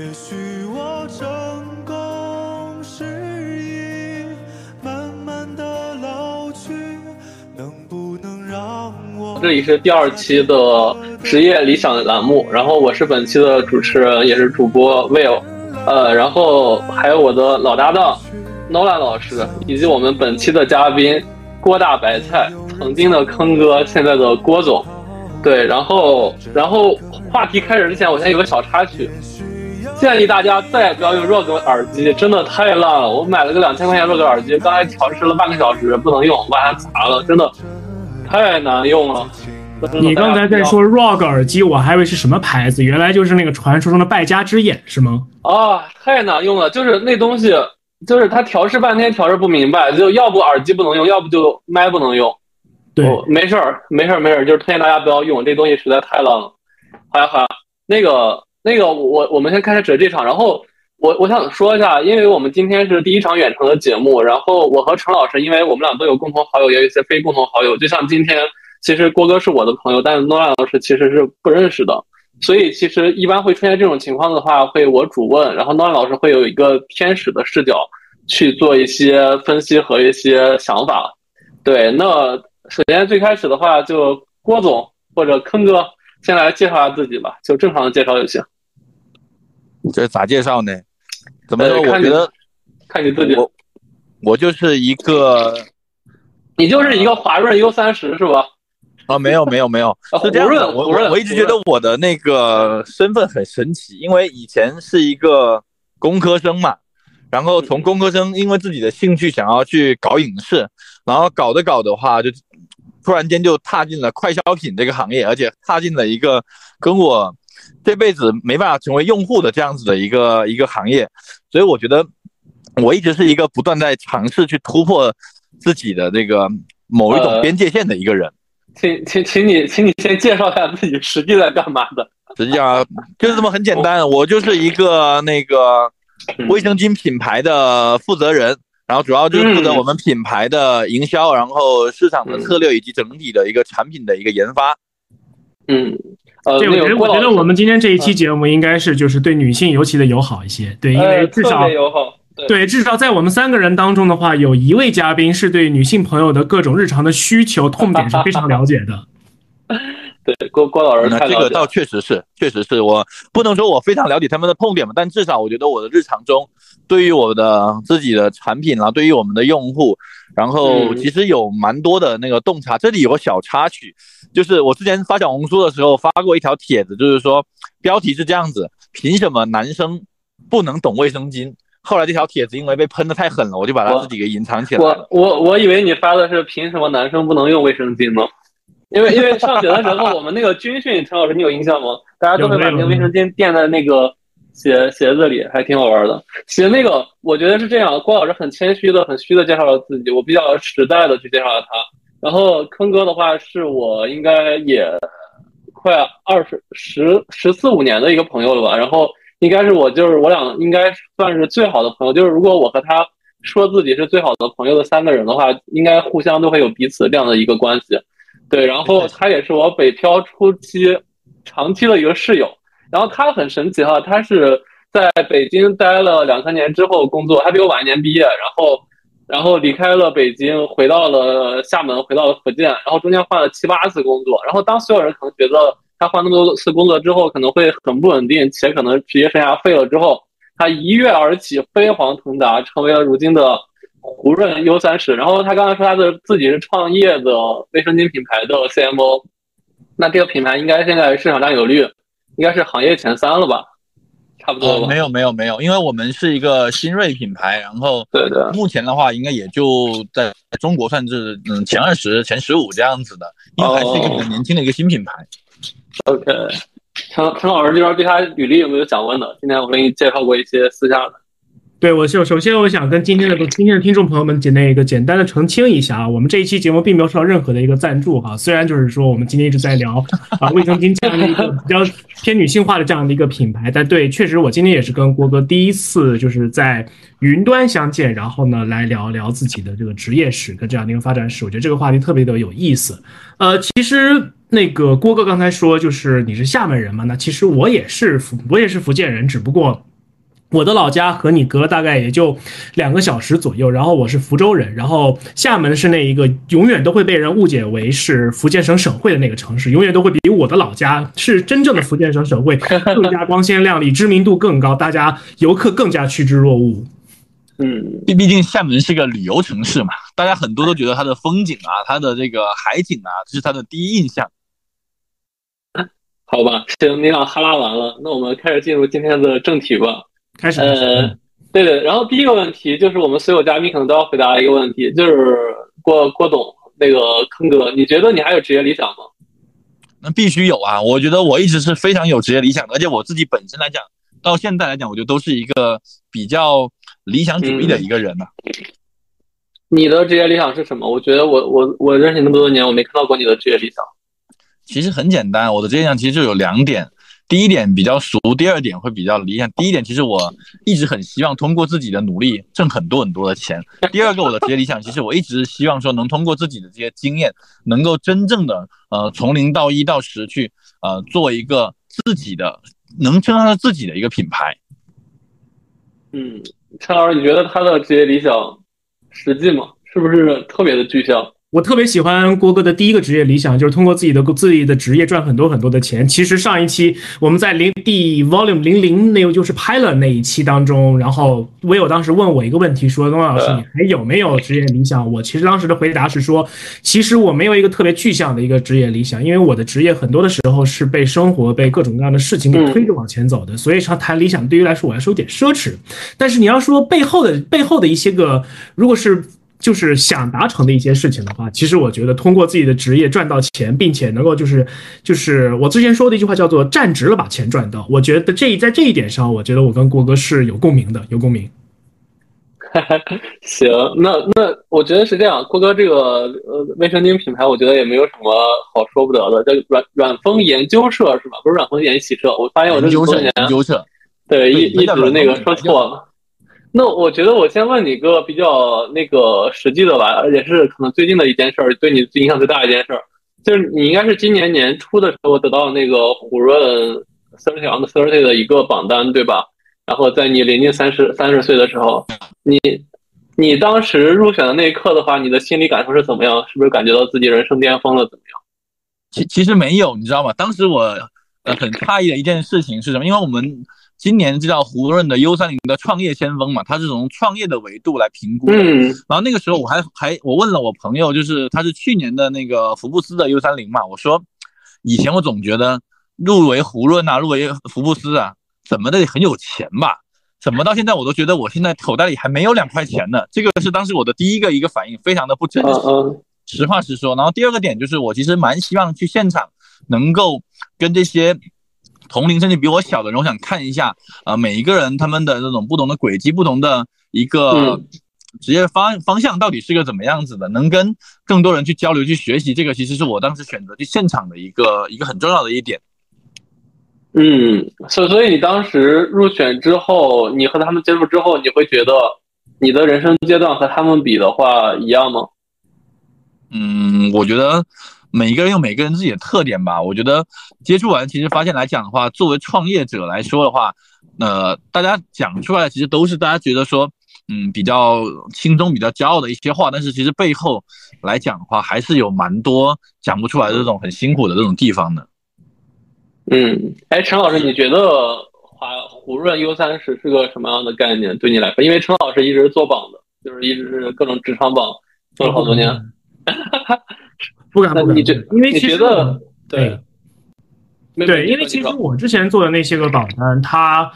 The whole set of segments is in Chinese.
也许我成功是已慢慢的老去，能不能让我？这里是第二期的职业理想栏目，然后我是本期的主持人，也是主播 Will，呃，然后还有我的老搭档 Nolan 老师，以及我们本期的嘉宾郭大白菜，曾经的坑哥，现在的郭总。对，然后然后话题开始之前，我先有个小插曲。建议大家再也不要用 ROG 耳机，真的太烂了。我买了个两千块钱 ROG 耳机，刚才调试了半个小时，不能用，把它砸了，真的太难用了。你刚才在说 ROG 耳机，我还以为是什么牌子，原来就是那个传说中的败家之眼，是吗？啊，太难用了，就是那东西，就是它调试半天调试不明白，就要不耳机不能用，要不就麦不能用。对，没事儿，没事儿，没事儿，就是推荐大家不要用这东西，实在太烂了。好呀，好呀，那个。那个我我们先开始这场，然后我我想说一下，因为我们今天是第一场远程的节目，然后我和陈老师，因为我们俩都有共同好友，也有一些非共同好友，就像今天，其实郭哥是我的朋友，但是诺兰老师其实是不认识的，所以其实一般会出现这种情况的话，会我主问，然后诺兰老师会有一个天使的视角去做一些分析和一些想法。对，那首先最开始的话，就郭总或者坑哥先来介绍下自己吧，就正常的介绍就行。这咋介绍呢？怎么说？我觉得看你自己。我我就是一个，你就是一个华润 U 三十是吧？啊，没有没有没有，是这样的。我我一直觉得我的那个身份很神奇，因为以前是一个工科生嘛，然后从工科生因为自己的兴趣想要去搞影视，然后搞着搞的话，就突然间就踏进了快消品这个行业，而且踏进了一个跟我。这辈子没办法成为用户的这样子的一个一个行业，所以我觉得我一直是一个不断在尝试去突破自己的这个某一种边界线的一个人。请请请你，请你先介绍一下自己实际在干嘛的。实际上就是这么很简单，我就是一个那个卫生巾品牌的负责人，然后主要就是负责我们品牌的营销，然后市场的策略以及整体的一个产品的一个研发。嗯。呃，我觉得我觉得我们今天这一期节目应该是就是对女性尤其的友好一些，对，因为至少友好，对，至少在我们三个人当中的话，有一位嘉宾是对女性朋友的各种日常的需求痛点是非常了解的。对，郭郭老师，那这个倒确实是，确实是我不能说我非常了解他们的痛点吧，但至少我觉得我的日常中，对于我的自己的产品啊，对于我们的用户。然后其实有蛮多的那个洞察，这里有个小插曲，就是我之前发小红书的时候发过一条帖子，就是说标题是这样子：凭什么男生不能懂卫生巾？后来这条帖子因为被喷的太狠了，我就把它自己给隐藏起来。我我我以为你发的是凭什么男生不能用卫生巾呢？因为因为上学的时候我们那个军训，陈老师你有印象吗？大家都会把那个卫生巾垫在那个。鞋鞋子里还挺好玩的。其实那个，我觉得是这样，郭老师很谦虚的、很虚的介绍了自己，我比较实在的去介绍了他。然后坑哥的话，是我应该也快二十十十四五年的一个朋友了吧。然后应该是我就是我俩应该算是最好的朋友。就是如果我和他说自己是最好的朋友的三个人的话，应该互相都会有彼此这样的一个关系。对，然后他也是我北漂初期长期的一个室友。然后他很神奇哈，他是在北京待了两三年之后工作，他比我晚一年毕业，然后，然后离开了北京，回到了厦门，回到了福建，然后中间换了七八次工作。然后当所有人可能觉得他换那么多次工作之后可能会很不稳定，且可能职业生涯废了之后，他一跃而起，飞黄腾达，成为了如今的胡润 U 三十。然后他刚才说他的自己是创业的卫生巾品牌的 CMO，那这个品牌应该现在市场占有率。应该是行业前三了吧，差不多吧。没有没有没有，因为我们是一个新锐品牌，然后对对，目前的话应该也就在中国算是嗯前二十、前十五这样子的，因为还是一个比较年轻的一个新品牌。OK，陈陈老师这边对他履历有没有想问的？今天我给你介绍过一些私下的。对我首首先我想跟今天的今天的听众朋友们简单一个简单的澄清一下啊，我们这一期节目并没有受到任何的一个赞助哈，虽然就是说我们今天一直在聊 啊卫生巾这样的一个比较偏女性化的这样的一个品牌，但对，确实我今天也是跟郭哥第一次就是在云端相见，然后呢来聊聊自己的这个职业史跟这样的一个发展史，我觉得这个话题特别的有意思。呃，其实那个郭哥刚才说就是你是厦门人嘛，那其实我也是福我也是福建人，只不过。我的老家和你隔了大概也就两个小时左右，然后我是福州人，然后厦门是那一个永远都会被人误解为是福建省省会的那个城市，永远都会比我的老家是真正的福建省省会更加光鲜亮丽，知名度更高，大家游客更加趋之若鹜。嗯，毕毕竟厦门是个旅游城市嘛，大家很多都觉得它的风景啊，它的这个海景啊，这是它的第一印象。好吧，行，你俩哈拉完了，那我们开始进入今天的正题吧。开始，呃，对对，然后第一个问题就是我们所有嘉宾可能都要回答一个问题，就是郭郭董那个坑哥，你觉得你还有职业理想吗？那必须有啊！我觉得我一直是非常有职业理想的，而且我自己本身来讲，到现在来讲，我觉得都是一个比较理想主义的一个人呢。你的职业理想是什么？我觉得我我我认识你那么多年，我没看到过你的职业理想。其实很简单，我的职业理想其实就有两点。第一点比较熟，第二点会比较理想。第一点，其实我一直很希望通过自己的努力挣很多很多的钱。第二个，我的职业理想，其实我一直希望说能通过自己的这些经验，能够真正的呃从零到一到十去呃做一个自己的能称上自己的一个品牌。嗯，陈老师，你觉得他的职业理想实际吗？是不是特别的具象？我特别喜欢郭哥的第一个职业理想，就是通过自己的自己的职业赚很多很多的钱。其实上一期我们在零第 volume 零零那个就是拍了那一期当中，然后唯有当时问我一个问题，说东老师你还有没有职业理想？我其实当时的回答是说，其实我没有一个特别具象的一个职业理想，因为我的职业很多的时候是被生活被各种各样的事情给推着往前走的，所以说谈理想对于来说我来说有点奢侈。但是你要说背后的背后的一些个，如果是。就是想达成的一些事情的话，其实我觉得通过自己的职业赚到钱，并且能够就是就是我之前说的一句话叫做站直了把钱赚到。我觉得这在这一点上，我觉得我跟郭哥是有共鸣的，有共鸣。行，那那我觉得是这样，郭哥这个呃卫生巾品牌，我觉得也没有什么好说不得的，叫软软风研究社是吧？不是软风研洗社，我发现我这么多年研究社，对一一直那个说错了。那我觉得我先问你个比较那个实际的吧，而且是可能最近的一件事儿，对你影响最大一件事儿，就是你应该是今年年初的时候得到那个胡润 thirty on thirty 的一个榜单，对吧？然后在你临近三十三十岁的时候，你你当时入选的那一刻的话，你的心理感受是怎么样？是不是感觉到自己人生巅峰了？怎么样？其其实没有，你知道吗？当时我呃很诧异的一件事情是什么？因为我们。今年就叫胡润的 U 三零的创业先锋嘛，他是从创业的维度来评估的。嗯，然后那个时候我还还我问了我朋友，就是他是去年的那个福布斯的 U 三零嘛，我说以前我总觉得入围胡润啊，入围福布斯啊，怎么的很有钱吧？怎么到现在我都觉得我现在口袋里还没有两块钱呢？这个是当时我的第一个一个反应，非常的不真实。实话实说。然后第二个点就是我其实蛮希望去现场能够跟这些。同龄甚至比我小的人，我想看一下啊，每一个人他们的这种不同的轨迹，不同的一个职业方方向到底是个怎么样子的，能跟更多人去交流、去学习，这个其实是我当时选择去现场的一个一个很重要的一点。嗯，所所以你当时入选之后，你和他们接触之后，你会觉得你的人生阶段和他们比的话一样吗？嗯，我觉得。每一个人有每个人自己的特点吧。我觉得接触完，其实发现来讲的话，作为创业者来说的话，呃，大家讲出来其实都是大家觉得说，嗯，比较心中、比较骄傲的一些话。但是其实背后来讲的话，还是有蛮多讲不出来的这种很辛苦的这种地方的。嗯，哎，陈老师，你觉得华胡润 U 三十是个什么样的概念？对你来说，因为陈老师一直是做榜的，就是一直是各种职场榜做了好多年。不敢不敢，因为其实对对，因为其实我之前做的那些个榜单，它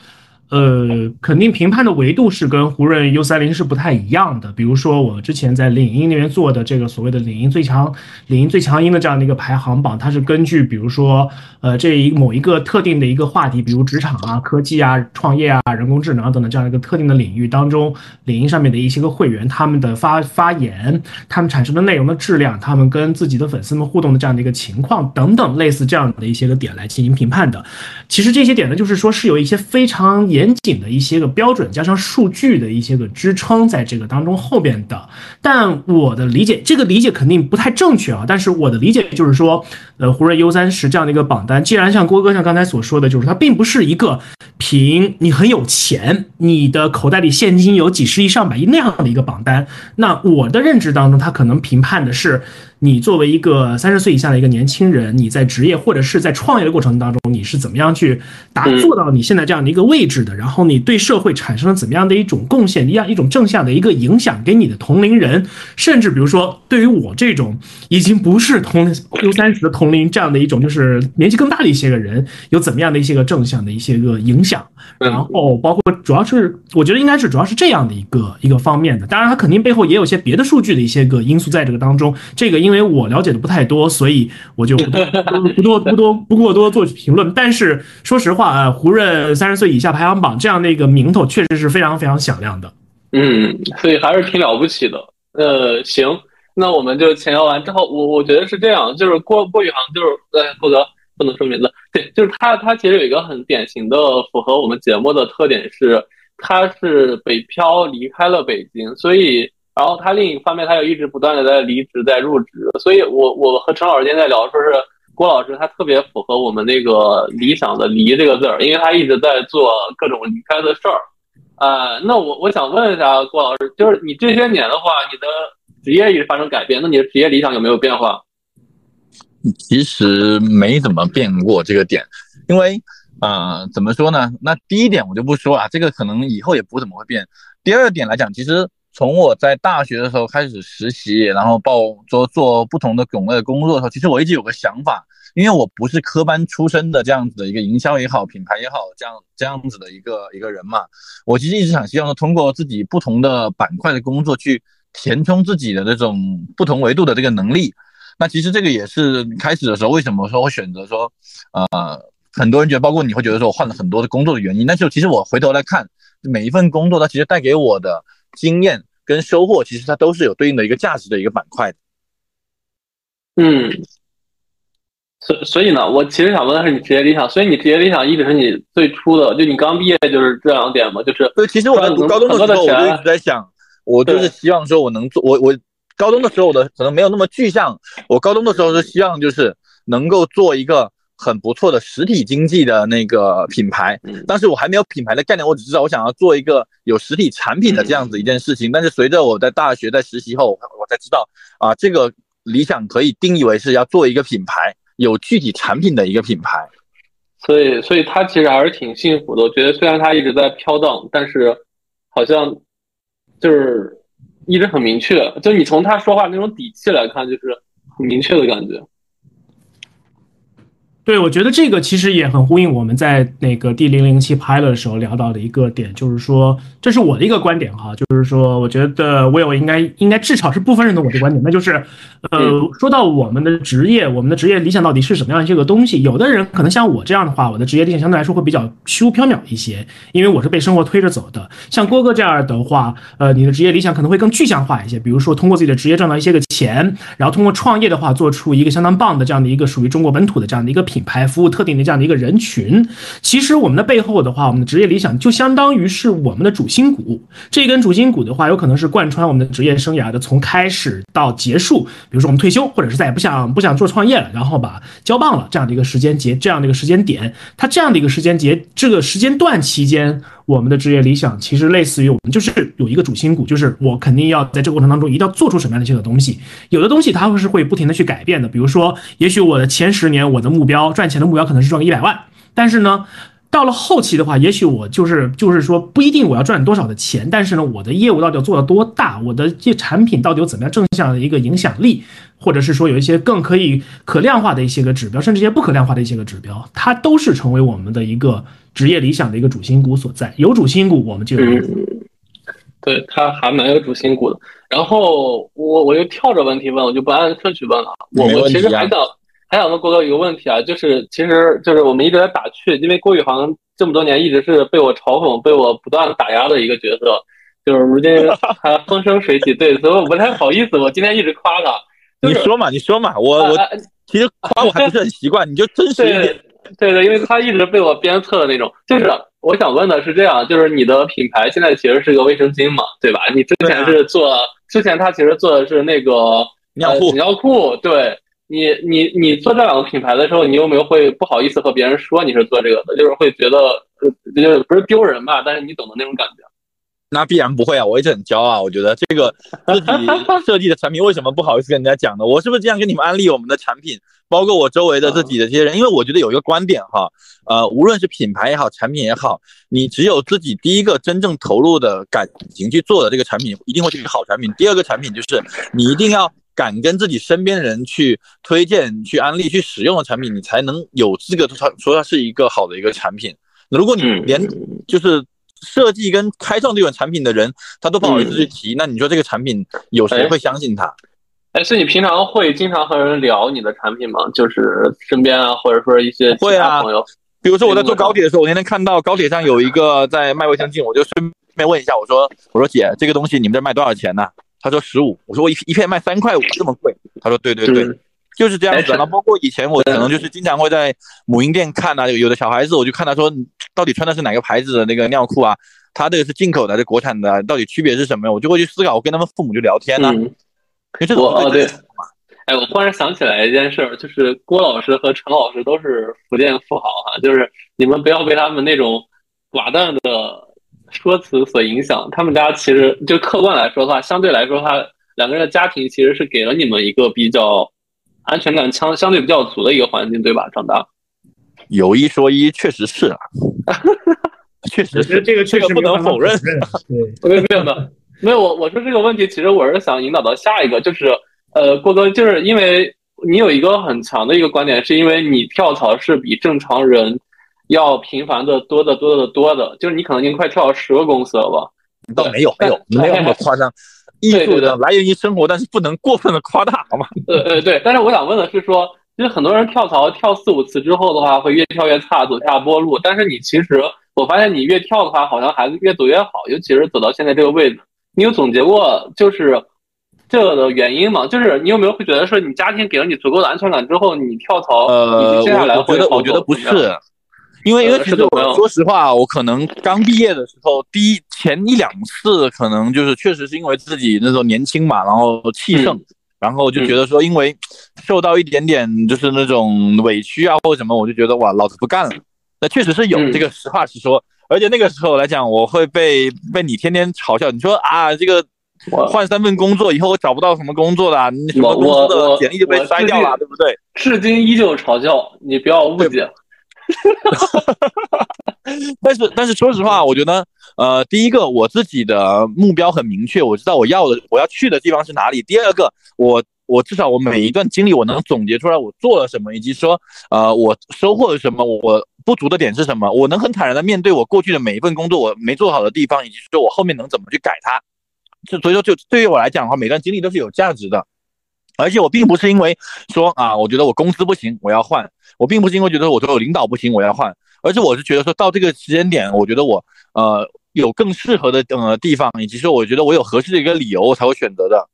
呃，肯定评判的维度是跟胡润 U 三零是不太一样的。比如说，我之前在领英那边做的这个所谓的领英最强、领英最强音的这样的一个排行榜，它是根据比如说，呃，这一某一个特定的一个话题，比如职场啊、科技啊、创业啊、人工智能啊等等这样一个特定的领域当中，领英上面的一些个会员他们的发发言、他们产生的内容的质量、他们跟自己的粉丝们互动的这样的一个情况等等类似这样的一些个点来进行评判的。其实这些点呢，就是说是有一些非常。严谨的一些个标准，加上数据的一些个支撑，在这个当中后边的。但我的理解，这个理解肯定不太正确啊。但是我的理解就是说，呃，胡润 U 三十这样的一个榜单，既然像郭哥像刚才所说的，就是它并不是一个凭你很有钱，你的口袋里现金有几十亿上百亿那样的一个榜单。那我的认知当中，它可能评判的是。你作为一个三十岁以下的一个年轻人，你在职业或者是在创业的过程当中，你是怎么样去达做到你现在这样的一个位置的？然后你对社会产生了怎么样的一种贡献，一样一种正向的一个影响给你的同龄人，甚至比如说对于我这种已经不是同 U 三十的同龄这样的一种就是年纪更大的一些个人，有怎么样的一些个正向的一些个影响？然后包括主要是我觉得应该是主要是这样的一个一个方面的。当然，它肯定背后也有些别的数据的一些个因素在这个当中。这个因为我了解的不太多，所以我就不多不多不多不过多做评论。但是说实话啊，胡润三十岁以下排行榜这样的一个名头，确实是非常非常响亮的。嗯，所以还是挺了不起的。呃，行，那我们就前聊完之后，我我觉得是这样，就是郭郭宇航，就是呃郭哥不能说名字，对，就是他他其实有一个很典型的符合我们节目的特点是，他是北漂离开了北京，所以。然后他另一方面，他又一直不断的在离职，在入职，所以我我和陈老师今天在聊，说是郭老师他特别符合我们那个理想的“离”这个字儿，因为他一直在做各种离开的事儿。啊，那我我想问一下郭老师，就是你这些年的话，你的职业也发生改变，那你的职业理想有没有变化？其实没怎么变过这个点，因为呃，怎么说呢？那第一点我就不说啊，这个可能以后也不怎么会变。第二点来讲，其实。从我在大学的时候开始实习，然后报做做不同的种类的工作的时候，其实我一直有个想法，因为我不是科班出身的这样子的一个营销也好，品牌也好，这样这样子的一个一个人嘛，我其实一直想希望通过自己不同的板块的工作去填充自己的这种不同维度的这个能力。那其实这个也是开始的时候为什么说会选择说，呃，很多人觉得，包括你会觉得说我换了很多的工作的原因，但是其实我回头来看每一份工作，它其实带给我的。经验跟收获，其实它都是有对应的一个价值的一个板块的。嗯，所所以呢，我其实想问的是你职业理想，所以你职业理想一直是你最初的，就你刚毕业就是这两点嘛？就是对，其实我在读高中的时候，我就一直在想，我就是希望说我能做，我我高中的时候我的可能没有那么具象，我高中的时候是希望就是能够做一个。很不错的实体经济的那个品牌，但是我还没有品牌的概念，我只知道我想要做一个有实体产品的这样子一件事情。但是随着我在大学在实习后，我才知道啊，这个理想可以定义为是要做一个品牌，有具体产品的一个品牌。所以，所以他其实还是挺幸福的。我觉得虽然他一直在飘荡，但是好像就是一直很明确。就你从他说话那种底气来看，就是很明确的感觉。对，我觉得这个其实也很呼应我们在那个第零零七拍了的时候聊到的一个点，就是说，这是我的一个观点哈，就是说，我觉得 Will 应该应该至少是部分认同我的观点，那就是，呃，说到我们的职业，我们的职业理想到底是什么样的这个东西？有的人可能像我这样的话，我的职业理想相对来说会比较虚无缥缈一些，因为我是被生活推着走的。像郭哥这样的话，呃，你的职业理想可能会更具象化一些，比如说通过自己的职业赚到一些个钱，然后通过创业的话，做出一个相当棒的这样的一个属于中国本土的这样的一个品。牌服务特定的这样的一个人群，其实我们的背后的话，我们的职业理想就相当于是我们的主心骨。这根主心骨的话，有可能是贯穿我们的职业生涯的，从开始到结束。比如说我们退休，或者是再也不想不想做创业了，然后把交棒了这样的一个时间节，这样的一个时间点，它这样的一个时间节，这个时间段期间。我们的职业理想其实类似于我们就是有一个主心骨，就是我肯定要在这个过程当中一定要做出什么样的一些东西。有的东西它会是会不停的去改变的，比如说，也许我的前十年我的目标赚钱的目标可能是赚个一百万，但是呢，到了后期的话，也许我就是就是说不一定我要赚多少的钱，但是呢，我的业务到底要做到多大，我的这产品到底有怎么样正向的一个影响力，或者是说有一些更可以可量化的一些个指标，甚至一些不可量化的一些个指标，它都是成为我们的一个职业理想的一个主心骨所在。有主心骨，我们就有。对，它还蛮有主心骨的。然后我我就跳着问题问，我就不按顺序问了。我我其实还想。还想问郭哥一个问题啊，就是其实就是我们一直在打趣，因为郭宇航这么多年一直是被我嘲讽、被我不断打压的一个角色，就是如今他 风生水起，对，所以我不太好意思，我今天一直夸他。你说嘛，你说嘛，我我其实夸我还不是很习惯，你就真实一点。对对，因为他一直被我鞭策的那种。就是我想问的是这样，就是你的品牌现在其实是个卫生巾嘛，对吧？你之前是做，之前他其实做的是那个尿裤，尿裤，对。你你你做这两个品牌的时候，你有没有会不好意思和别人说你是做这个的？就是会觉得呃，就是不是丢人吧？但是你懂的那种感觉。那必然不会啊，我一直很骄傲。我觉得这个自己 设计的产品为什么不好意思跟人家讲呢？我是不是这样跟你们安利我们的产品？包括我周围的自己的这些人，因为我觉得有一个观点哈，呃，无论是品牌也好，产品也好，你只有自己第一个真正投入的感情去做的这个产品，一定会是一个好产品。第二个产品就是你一定要。敢跟自己身边的人去推荐、去安利、去使用的产品，你才能有资格说说它是一个好的一个产品。如果你连就是设计跟开创这款产品的人，他都不好意思去提，那你说这个产品有谁会相信他？哎，是你平常会经常和人聊你的产品吗？就是身边啊，或者说一些会啊朋友。比如说我在坐高铁的时候，我那天看到高铁上有一个在卖卫生巾，我就顺便问一下，我说我说姐，这个东西你们这卖多少钱呢？他说十五，我说我一一片卖三块五，这么贵？他说对对对，就是这样子。那包括以前我可能就是经常会在母婴店看啊，有的小孩子我就看他说到底穿的是哪个牌子的那个尿裤啊？他这个是进口的还是国产的？到底区别是什么？我就会去思考，我跟他们父母就聊天呢。我哦对，哎，我忽然想起来一件事，就是郭老师和陈老师都是福建富豪哈，就是你们不要被他们那种寡淡的。说辞所影响，他们家其实就客观来说的话，相对来说，他两个人的家庭其实是给了你们一个比较安全感相相对比较足的一个环境，对吧？长大有一说一，确实是啊，确实是这个确实不能否认。对，没有没有没有没有，我我说这个问题，其实我是想引导到下一个，就是呃，郭哥，就是因为你有一个很强的一个观点，是因为你跳槽是比正常人。要频繁的多的多的多的，就是你可能已经快跳到十个公司了吧？倒没有，没有，没有那么夸张。艺术的来源于生活，但是不能过分的夸大，好吗？呃呃，对。但是我想问的是，说其实很多人跳槽跳四五次之后的话，会越跳越差，走下坡路。但是你其实，我发现你越跳的话，好像还是越走越好，尤其是走到现在这个位置。你有总结过就是这个的原因吗？就是你有没有会觉得说，你家庭给了你足够的安全感之后，你跳槽，呃，接下来会我觉得我觉得不是。因为因为其实我说实话，我可能刚毕业的时候，第一前一两次可能就是确实是因为自己那时候年轻嘛，然后气盛，然后就觉得说因为受到一点点就是那种委屈啊或者什么，我就觉得哇，老子不干了。那确实是有这个实话实说，而且那个时候来讲，我会被被你天天嘲笑，你说啊这个换三份工作以后我找不到什么工作的，你什么公司的简历就被筛掉了，对不对？至今依旧嘲笑，你不要误解。但是但是说实话，我觉得呃，第一个我自己的目标很明确，我知道我要的我要去的地方是哪里。第二个，我我至少我每一段经历我能总结出来我做了什么，以及说呃我收获了什么，我不足的点是什么，我能很坦然的面对我过去的每一份工作我没做好的地方，以及说我后面能怎么去改它。就所以说，就对于我来讲的话，每段经历都是有价值的。而且我并不是因为说啊，我觉得我公司不行，我要换。我并不是因为觉得我说我领导不行，我要换，而是我是觉得说到这个时间点，我觉得我呃有更适合的呃地方，以及说我觉得我有合适的一个理由，我才会选择的。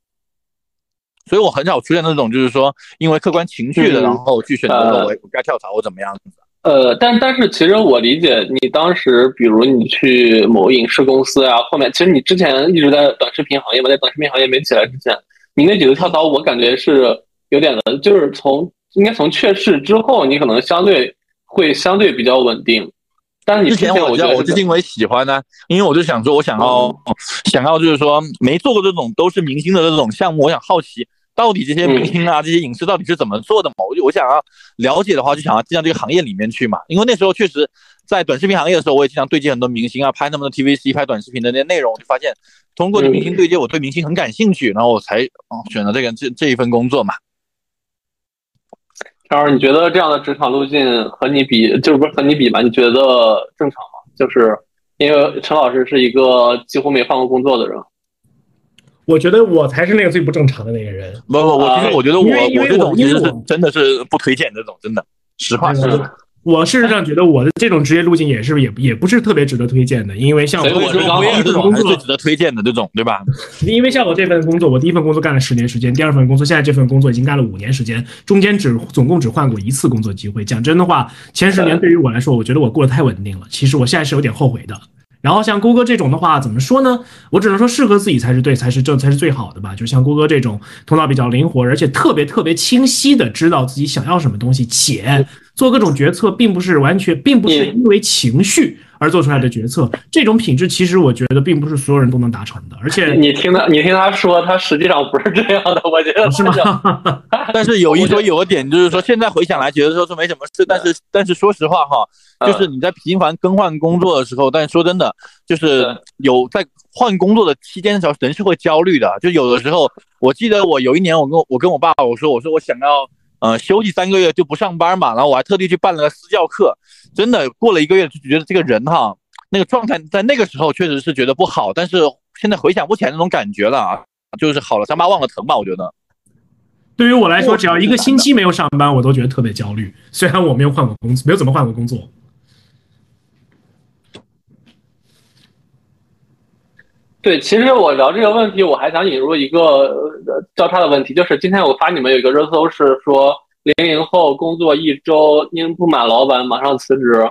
所以我很少出现那种就是说因为客观情绪的，然后去选择我我该跳槽或怎么样子。呃，但但是其实我理解你当时，比如你去某影视公司啊，后面其实你之前一直在短视频行业嘛，在短视频行业没起来之前。你那几次跳槽，我感觉是有点的，就是从应该从确市之后，你可能相对会相对比较稳定。但是你之前我叫我是因为喜欢呢，因为我就想说，我想要想要就是说没做过这种都是明星的这种项目，我想好奇到底这些明星啊这些影视到底是怎么做的嘛？我就我想要了解的话，就想要进到这个行业里面去嘛。因为那时候确实。在短视频行业的时候，我也经常对接很多明星啊，拍他们的 TVC，拍短视频的那些内容，我就发现通过明星对接，我对明星很感兴趣，然后我才哦选择这个这这一份工作嘛。超儿，你觉得这样的职场路径和你比，就是不是和你比吧？你觉得正常吗？就是因为陈老师是一个几乎没换过工作的人。我觉得我才是那个最不正常的那个人。不不，我其实我觉得我我这种其实是真的是不推荐这种，真的，实话实说。我事实上觉得我的这种职业路径也是也也不是特别值得推荐的，因为像我这种工作值得推荐的这种，对吧？因为像我这份工作，我第一份工作干了十年时间，第二份工作现在这份工作已经干了五年时间，中间只总共只换过一次工作机会。讲真的话，前十年对于我来说，我觉得我过得太稳定了。其实我现在是有点后悔的。然后像郭哥这种的话，怎么说呢？我只能说适合自己才是对，才是这才是最好的吧。就像郭哥这种头脑比较灵活，而且特别特别清晰的知道自己想要什么东西，且做各种决策，并不是完全，并不是因为情绪而做出来的决策。这种品质其实我觉得并不是所有人都能达成的。而且你听他，你听他说，他实际上不是这样的。我觉得是吗？但是有一说有个点，就是说现在回想来，觉得说是没什么事。但是但是说实话哈。就是你在频繁更换工作的时候，但说真的，就是有在换工作的期间的时候，人是会焦虑的。就有的时候，我记得我有一年，我跟我跟我爸我说，我说我想要呃休息三个月就不上班嘛，然后我还特地去办了个私教课。真的过了一个月，就觉得这个人哈，那个状态在那个时候确实是觉得不好，但是现在回想不起来那种感觉了啊，就是好了伤疤忘了疼吧，我觉得。对于我来说，只要一个星期没有上班，我都觉得特别焦虑。虽然我没有换过工作，没有怎么换过工作。对，其实我聊这个问题，我还想引入一个交叉的问题，就是今天我发你们有一个热搜，是说零零后工作一周因不满老板马上辞职。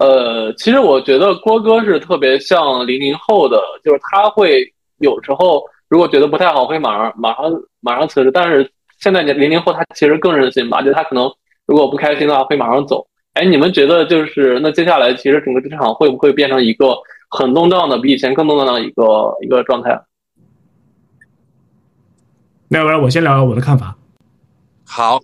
呃，其实我觉得郭哥是特别像零零后的，就是他会有时候如果觉得不太好，会马上马上马上辞职。但是现在零零后他其实更任性吧，就他可能如果不开心的话会马上走。哎，你们觉得就是那接下来其实整个职场会不会变成一个？很动荡的，比以前更动荡的一个一个状态。那要不然我先聊聊我的看法。好，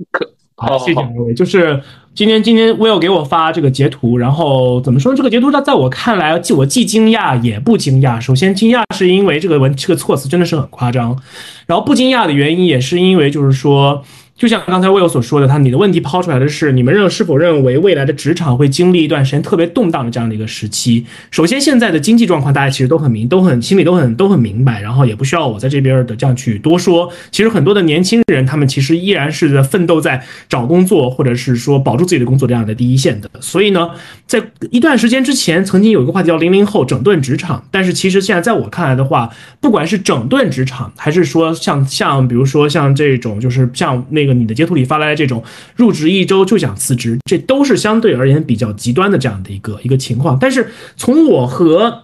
好，谢谢各位。就是今天，今天 Will 给我发这个截图，然后怎么说？这个截图它在我看来，既我既惊讶也不惊讶。首先惊讶是因为这个文这个措辞真的是很夸张，然后不惊讶的原因也是因为就是说。就像刚才魏友所说的，他你的问题抛出来的是，你们认是否认为未来的职场会经历一段时间特别动荡的这样的一个时期？首先，现在的经济状况大家其实都很明，都很心里都很都很明白，然后也不需要我在这边的这样去多说。其实很多的年轻人，他们其实依然是在奋斗在找工作，或者是说保住自己的工作这样的第一线的。所以呢，在一段时间之前，曾经有一个话题叫“零零后整顿职场”，但是其实现在在我看来的话，不管是整顿职场，还是说像像比如说像这种就是像那。个你的截图里发来的这种入职一周就想辞职，这都是相对而言比较极端的这样的一个一个情况。但是从我和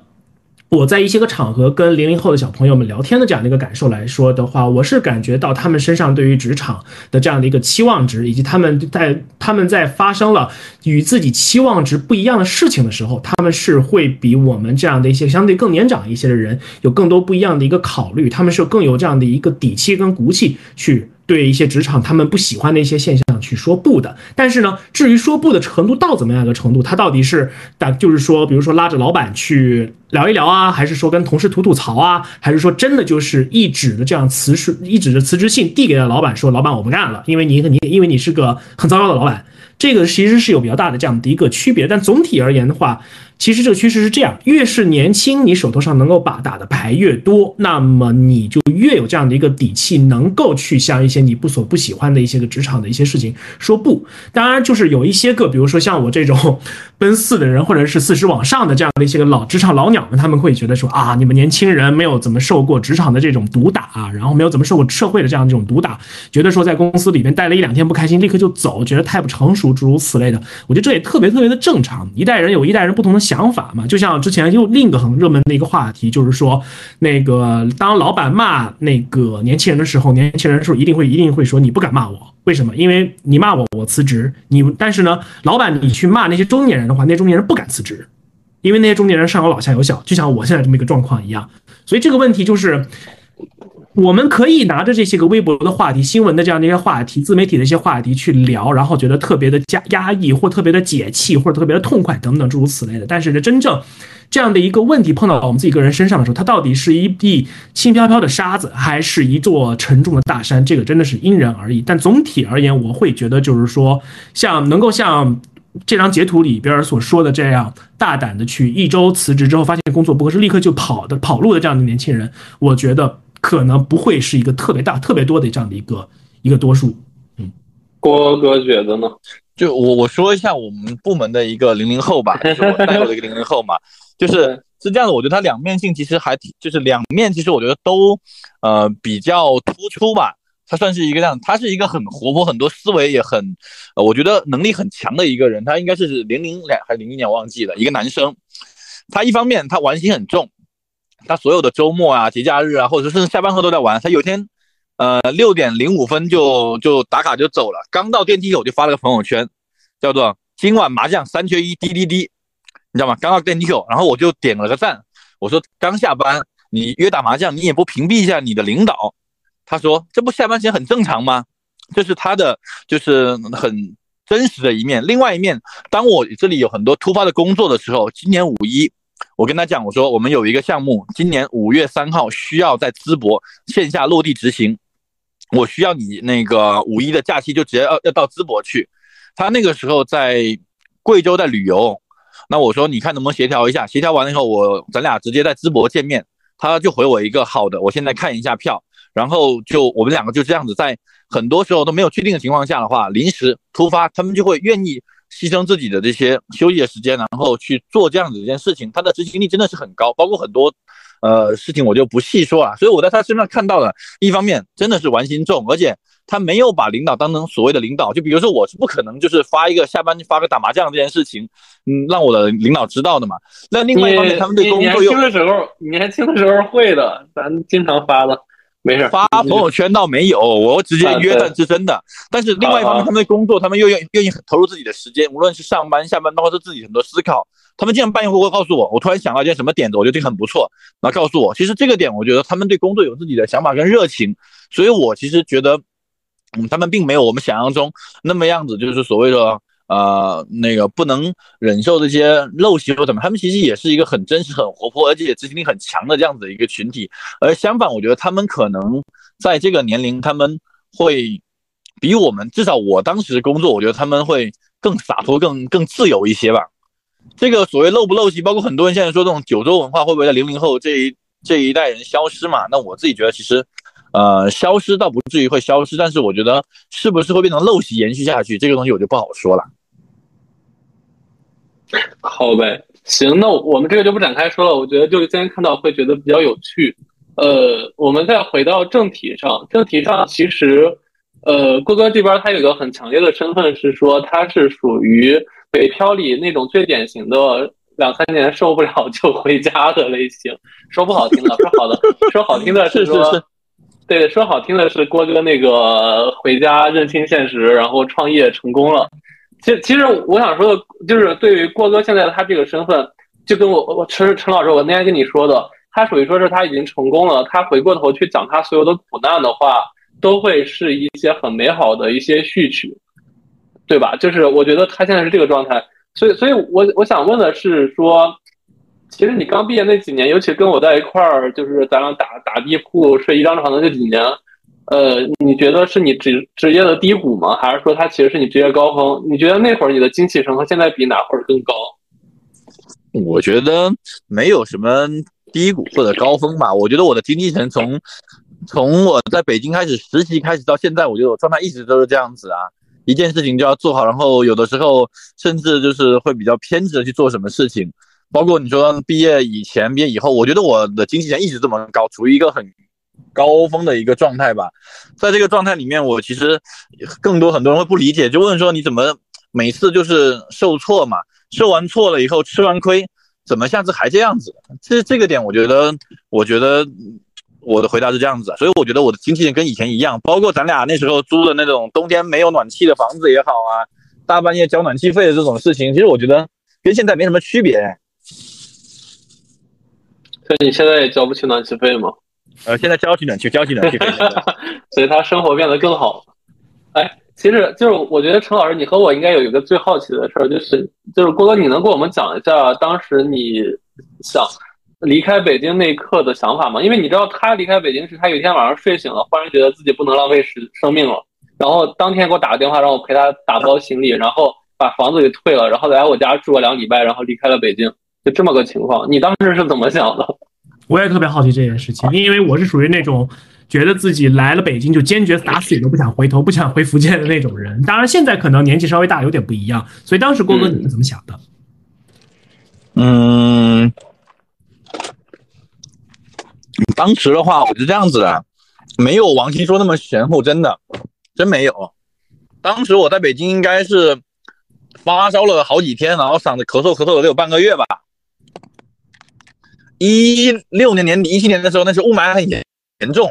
我在一些个场合跟零零后的小朋友们聊天的这样的一个感受来说的话，我是感觉到他们身上对于职场的这样的一个期望值，以及他们在他们在发生了与自己期望值不一样的事情的时候，他们是会比我们这样的一些相对更年长一些的人有更多不一样的一个考虑，他们是更有这样的一个底气跟骨气去。对一些职场他们不喜欢的一些现象去说不的，但是呢，至于说不的程度到怎么样一个程度，他到底是打就是说，比如说拉着老板去聊一聊啊，还是说跟同事吐吐槽啊，还是说真的就是一纸的这样辞是一纸的辞职信递给了老板，说老板我不干了，因为你你因为你是个很糟糕的老板，这个其实是有比较大的这样的一个区别，但总体而言的话。其实这个趋势是这样，越是年轻，你手头上能够把打的牌越多，那么你就越有这样的一个底气，能够去向一些你不所不喜欢的一些个职场的一些事情说不。当然，就是有一些个，比如说像我这种奔四的人，或者是四十往上的这样的一些个老职场老鸟们，他们会觉得说啊，你们年轻人没有怎么受过职场的这种毒打，然后没有怎么受过社会的这样这种毒打，觉得说在公司里面待了一两天不开心，立刻就走，觉得太不成熟，诸如此类的。我觉得这也特别特别的正常，一代人有一代人不同的。想法嘛，就像之前又另一个很热门的一个话题，就是说，那个当老板骂那个年轻人的时候，年轻人是不是一定会一定会说你不敢骂我？为什么？因为你骂我，我辞职。你但是呢，老板你去骂那些中年人的话，那中年人不敢辞职，因为那些中年人上有老下有小，就像我现在这么一个状况一样。所以这个问题就是。我们可以拿着这些个微博的话题、新闻的这样的一些话题、自媒体的一些话题去聊，然后觉得特别的压压抑，或特别的解气，或者特别的痛快等等诸如此类的。但是呢，真正这样的一个问题碰到我们自己个人身上的时候，它到底是一地轻飘飘的沙子，还是一座沉重的大山？这个真的是因人而异。但总体而言，我会觉得就是说，像能够像。这张截图里边所说的这样大胆的去一周辞职之后发现工作不合适立刻就跑的跑路的这样的年轻人，我觉得可能不会是一个特别大特别多的这样的一个一个多数。嗯，郭哥觉得呢？就我我说一下我们部门的一个零零后吧，就是我带过的一个零零后嘛，就是是这样的，我觉得他两面性其实还挺，就是两面其实我觉得都呃比较突出吧。他算是一个这样，他是一个很活泼、很多思维也很，呃，我觉得能力很强的一个人。他应该是零零两还是零一年忘记了，一个男生。他一方面他玩心很重，他所有的周末啊、节假日啊，或者甚至下班后都在玩。他有天，呃，六点零五分就就打卡就走了，刚到电梯口就发了个朋友圈，叫做“今晚麻将三缺一，滴滴滴”，你知道吗？刚到电梯口，然后我就点了个赞，我说刚下班，你约打麻将，你也不屏蔽一下你的领导。他说：“这不下班前很正常吗？这是他的，就是很真实的一面。另外一面，当我这里有很多突发的工作的时候，今年五一，我跟他讲，我说我们有一个项目，今年五月三号需要在淄博线下落地执行，我需要你那个五一的假期就直接要要到淄博去。他那个时候在贵州在旅游，那我说你看能不能协调一下？协调完了以后，我咱俩直接在淄博见面。他就回我一个好的，我现在看一下票。”然后就我们两个就这样子，在很多时候都没有确定的情况下的话，临时突发，他们就会愿意牺牲自己的这些休息的时间，然后去做这样子一件事情。他的执行力真的是很高，包括很多呃事情我就不细说了。所以我在他身上看到了一方面，真的是玩心重，而且他没有把领导当成所谓的领导。就比如说我是不可能就是发一个下班就发个打麻将这件事情，嗯，让我的领导知道的嘛。那另外一方面，他们对工作又年轻的时候，年轻的时候会的，咱经常发的。没事，发朋友圈倒没有，我直接约的是真的。但是另外一方面，他们的工作，他们又愿愿意投入自己的时间，无论是上班、下班，包括是自己很多思考。他们经常半夜会会告诉我，我突然想到一件什么点子，我觉得这很不错，然后告诉我，其实这个点，我觉得他们对工作有自己的想法跟热情。所以我其实觉得，嗯，他们并没有我们想象中那么样子，就是所谓的。呃，那个不能忍受这些陋习或怎么，他们其实也是一个很真实、很活泼，而且执行力很强的这样子的一个群体。而相反，我觉得他们可能在这个年龄，他们会比我们，至少我当时工作，我觉得他们会更洒脱、更更自由一些吧。这个所谓陋不陋习，包括很多人现在说这种九州文化会不会在零零后这一这一代人消失嘛？那我自己觉得，其实呃，消失倒不至于会消失，但是我觉得是不是会变成陋习延续下去，这个东西我就不好说了。好呗，行，那我们这个就不展开说了。我觉得就是今天看到会觉得比较有趣。呃，我们再回到正题上，正题上其实，呃，郭哥这边他有个很强烈的身份，是说他是属于北漂里那种最典型的两三年受不了就回家的类型。说不好听的，说好的，说好听的是说，对，说好听的是郭哥那个回家认清现实，然后创业成功了。其，其实我想说的，就是对于郭哥现在他这个身份，就跟我我陈陈老师，我那天跟你说的，他属于说是他已经成功了，他回过头去讲他所有的苦难的话，都会是一些很美好的一些序曲，对吧？就是我觉得他现在是这个状态，所以，所以我我想问的是说，其实你刚毕业那几年，尤其跟我在一块儿，就是咱俩打打地铺睡一张床的这几年。呃，你觉得是你职职业的低谷吗？还是说它其实是你职业高峰？你觉得那会儿你的精气神和现在比哪会儿更高？我觉得没有什么低谷或者高峰吧。我觉得我的精气神从从我在北京开始实习开始到现在，我觉得我状态一直都是这样子啊。一件事情就要做好，然后有的时候甚至就是会比较偏执的去做什么事情。包括你说毕业以前、毕业以后，我觉得我的精气神一直这么高，处于一个很。高峰的一个状态吧，在这个状态里面，我其实更多很多人会不理解，就问说你怎么每次就是受挫嘛，受完挫了以后吃完亏，怎么下次还这样子？这这个点，我觉得，我觉得我的回答是这样子，所以我觉得我的经济跟以前一样，包括咱俩那时候租的那种冬天没有暖气的房子也好啊，大半夜交暖气费的这种事情，其实我觉得跟现在没什么区别。那你现在也交不起暖气费吗？呃，现在交起冷气，交起冷气，所以他生活变得更好。哎，其实就是我觉得陈老师，你和我应该有一个最好奇的事儿，就是就是郭哥，你能给我们讲一下当时你想离开北京那一刻的想法吗？因为你知道他离开北京时，他有一天晚上睡醒了，忽然觉得自己不能浪费时生命了，然后当天给我打个电话，让我陪他打包行李，然后把房子给退了，然后来我家住了两礼拜，然后离开了北京，就这么个情况。你当时是怎么想的？我也特别好奇这件事情，因为我是属于那种觉得自己来了北京就坚决打死也都不想回头、不想回福建的那种人。当然，现在可能年纪稍微大，有点不一样。所以当时郭哥你是怎么想的？嗯，当时的话我是这样子的，没有王鑫说那么玄乎，真的，真没有。当时我在北京应该是发烧了好几天，然后嗓子咳嗽咳嗽了得有半个月吧。一六年年底，一七年的时候，那是雾霾很严严重，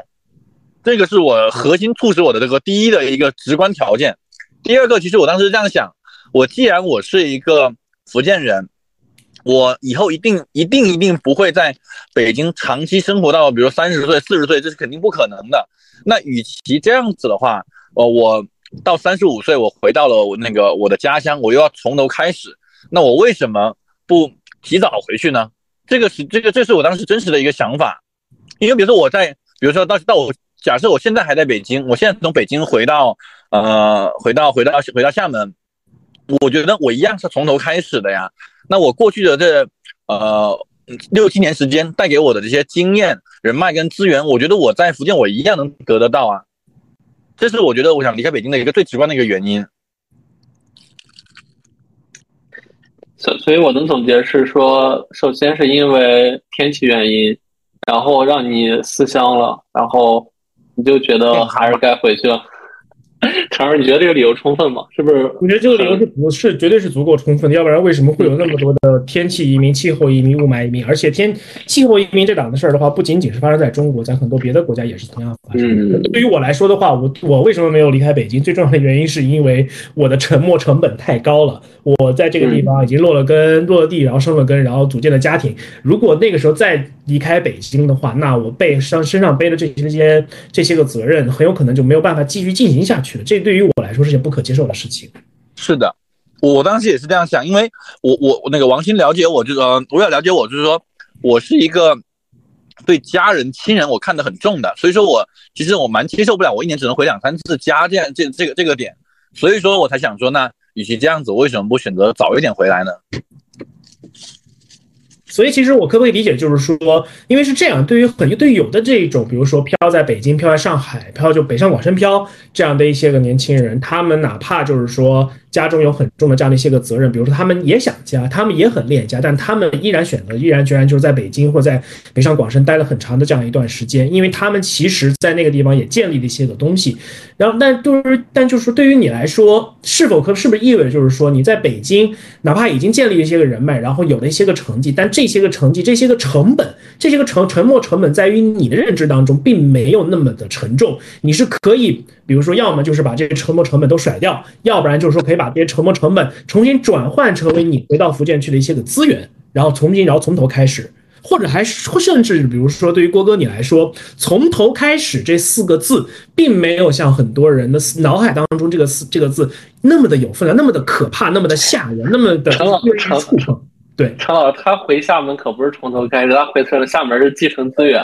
这个是我核心促使我的这个第一的一个直观条件。第二个，其实我当时这样想，我既然我是一个福建人，我以后一定一定一定不会在北京长期生活到，比如三十岁、四十岁，这是肯定不可能的。那与其这样子的话，呃，我到三十五岁，我回到了我那个我的家乡，我又要从头开始，那我为什么不提早回去呢？这个是这个，这是我当时真实的一个想法，因为比如说我在，比如说到到我假设我现在还在北京，我现在从北京回到呃回到回到回到厦门，我觉得我一样是从头开始的呀。那我过去的这呃六七年时间带给我的这些经验、人脉跟资源，我觉得我在福建我一样能得得到啊。这是我觉得我想离开北京的一个最直观的一个原因。所所以，我的总结是说，首先是因为天气原因，然后让你思乡了，然后你就觉得还是该回去了。常儿，你觉得这个理由充分吗？是不是？我觉得这个理由是不是绝对是足够充分的，要不然为什么会有那么多的天气移民、气候移民、雾霾移民？而且天气候移民这档子事儿的话，不仅仅是发生在中国，在很多别的国家也是同样发生。对于我来说的话，我我为什么没有离开北京？最重要的原因是因为我的沉没成本太高了。我在这个地方已经落了根、落了地，然后生了根，然后组建了家庭。如果那个时候再离开北京的话，那我背上身上背的这些这些这些个责任，很有可能就没有办法继续进行下去这对于我来说是件不可接受的事情。是的，我当时也是这样想，因为我我那个王鑫了解我，就是说我要了解我，就是说我是一个对家人亲人我看得很重的，所以说我其实我蛮接受不了我一年只能回两三次家这样这这个这个点，所以说我才想说，那与其这样子，为什么不选择早一点回来呢？所以其实我可不可以理解，就是说，因为是这样，对于很多对有的这种，比如说飘在北京、飘在上海、飘就北上广深飘这样的一些个年轻人，他们哪怕就是说。家中有很重的这样的一些个责任，比如说他们也想家，他们也很恋家，但他们依然选择毅然决然就是在北京或在北上广深待了很长的这样一段时间，因为他们其实在那个地方也建立了一些个东西。然后，但就是但就是，对于你来说，是否可是不是意味着就是说你在北京哪怕已经建立了一些个人脉，然后有了一些个成绩，但这些个成绩、这些个成本、这些个沉沉没成本，在于你的认知当中并没有那么的沉重，你是可以。比如说，要么就是把这些沉没成本都甩掉，要不然就是说可以把这些沉没成本重新转换成为你回到福建去的一些个资源，然后重新然后从头开始，或者还甚至比如说对于郭哥你来说，从头开始这四个字，并没有像很多人的脑海当中这个四这个字那么的有分量，那么的可怕，那么的吓人，那么的令人触碰。对，陈老师他回厦门可不是从头开始，他回去了厦门是继承资源。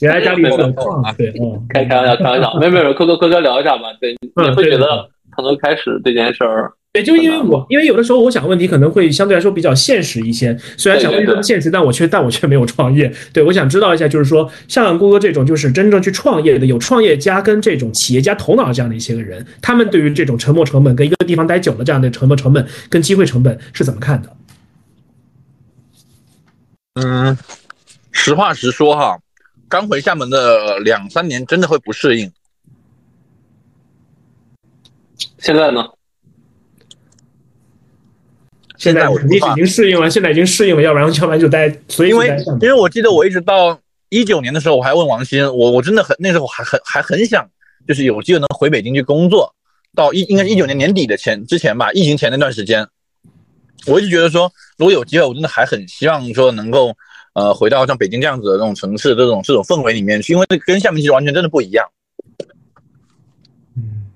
原来家里有矿啊！对，开开玩笑，开玩笑，没没没，科科科哥聊一下吧。对，你会觉得从头开始这件事儿，对，就因为我，因为有的时候我想问题可能会相对来说比较现实一些。虽然想问这么现实，但我却但我却没有创业。对，我想知道一下，就是说像郭哥这种就是真正去创业的，有创业家跟这种企业家头脑这样的一些个人，他们对于这种沉没成本跟一个地方待久了这样的沉没成本跟机会成本是怎么看的？嗯。实话实说哈，刚回厦门的两三年真的会不适应。现在呢？现在肯定已经适应了，现在已经适应了，要不然要不然就待。所以因为因为我记得我一直到一九年的时候，我还问王鑫，我我真的很那时候还很还很想，就是有机会能回北京去工作。到一应该是一九年年底的前之前吧，疫情前那段时间，我一直觉得说，如果有机会，我真的还很希望说能够。呃回到像北京这样子的这种城市这种这种氛围里面去，因为跟厦门其实完全真的不一样。嗯，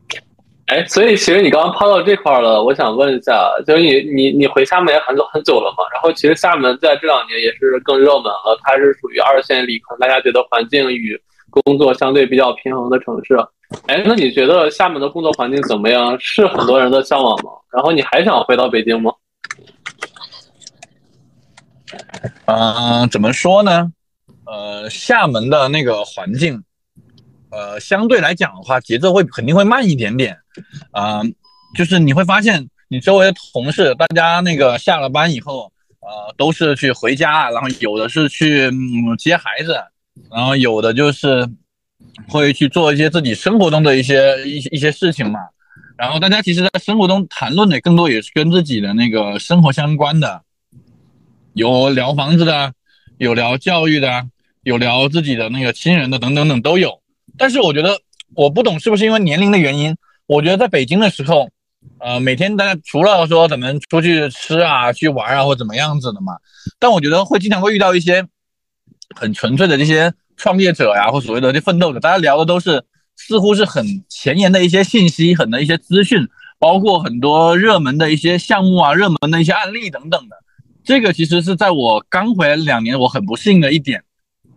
哎，所以其实你刚刚抛到这块了，我想问一下，就是你你你回厦门也很久很久了嘛？然后其实厦门在这两年也是更热门了，它是属于二线里可能大家觉得环境与工作相对比较平衡的城市。哎，那你觉得厦门的工作环境怎么样？是很多人的向往吗？然后你还想回到北京吗？嗯，怎么说呢？呃，厦门的那个环境，呃，相对来讲的话，节奏会肯定会慢一点点。啊，就是你会发现，你周围的同事，大家那个下了班以后，呃，都是去回家，然后有的是去接孩子，然后有的就是会去做一些自己生活中的一些一一些事情嘛。然后大家其实，在生活中谈论的更多也是跟自己的那个生活相关的。有聊房子的，有聊教育的，有聊自己的那个亲人的，等等等都有。但是我觉得我不懂是不是因为年龄的原因，我觉得在北京的时候，呃，每天大家除了说咱们出去吃啊、去玩啊或怎么样子的嘛，但我觉得会经常会遇到一些很纯粹的这些创业者呀，或所谓的这奋斗者，大家聊的都是似乎是很前沿的一些信息、很的一些资讯，包括很多热门的一些项目啊、热门的一些案例等等的。这个其实是在我刚回来两年，我很不幸的一点，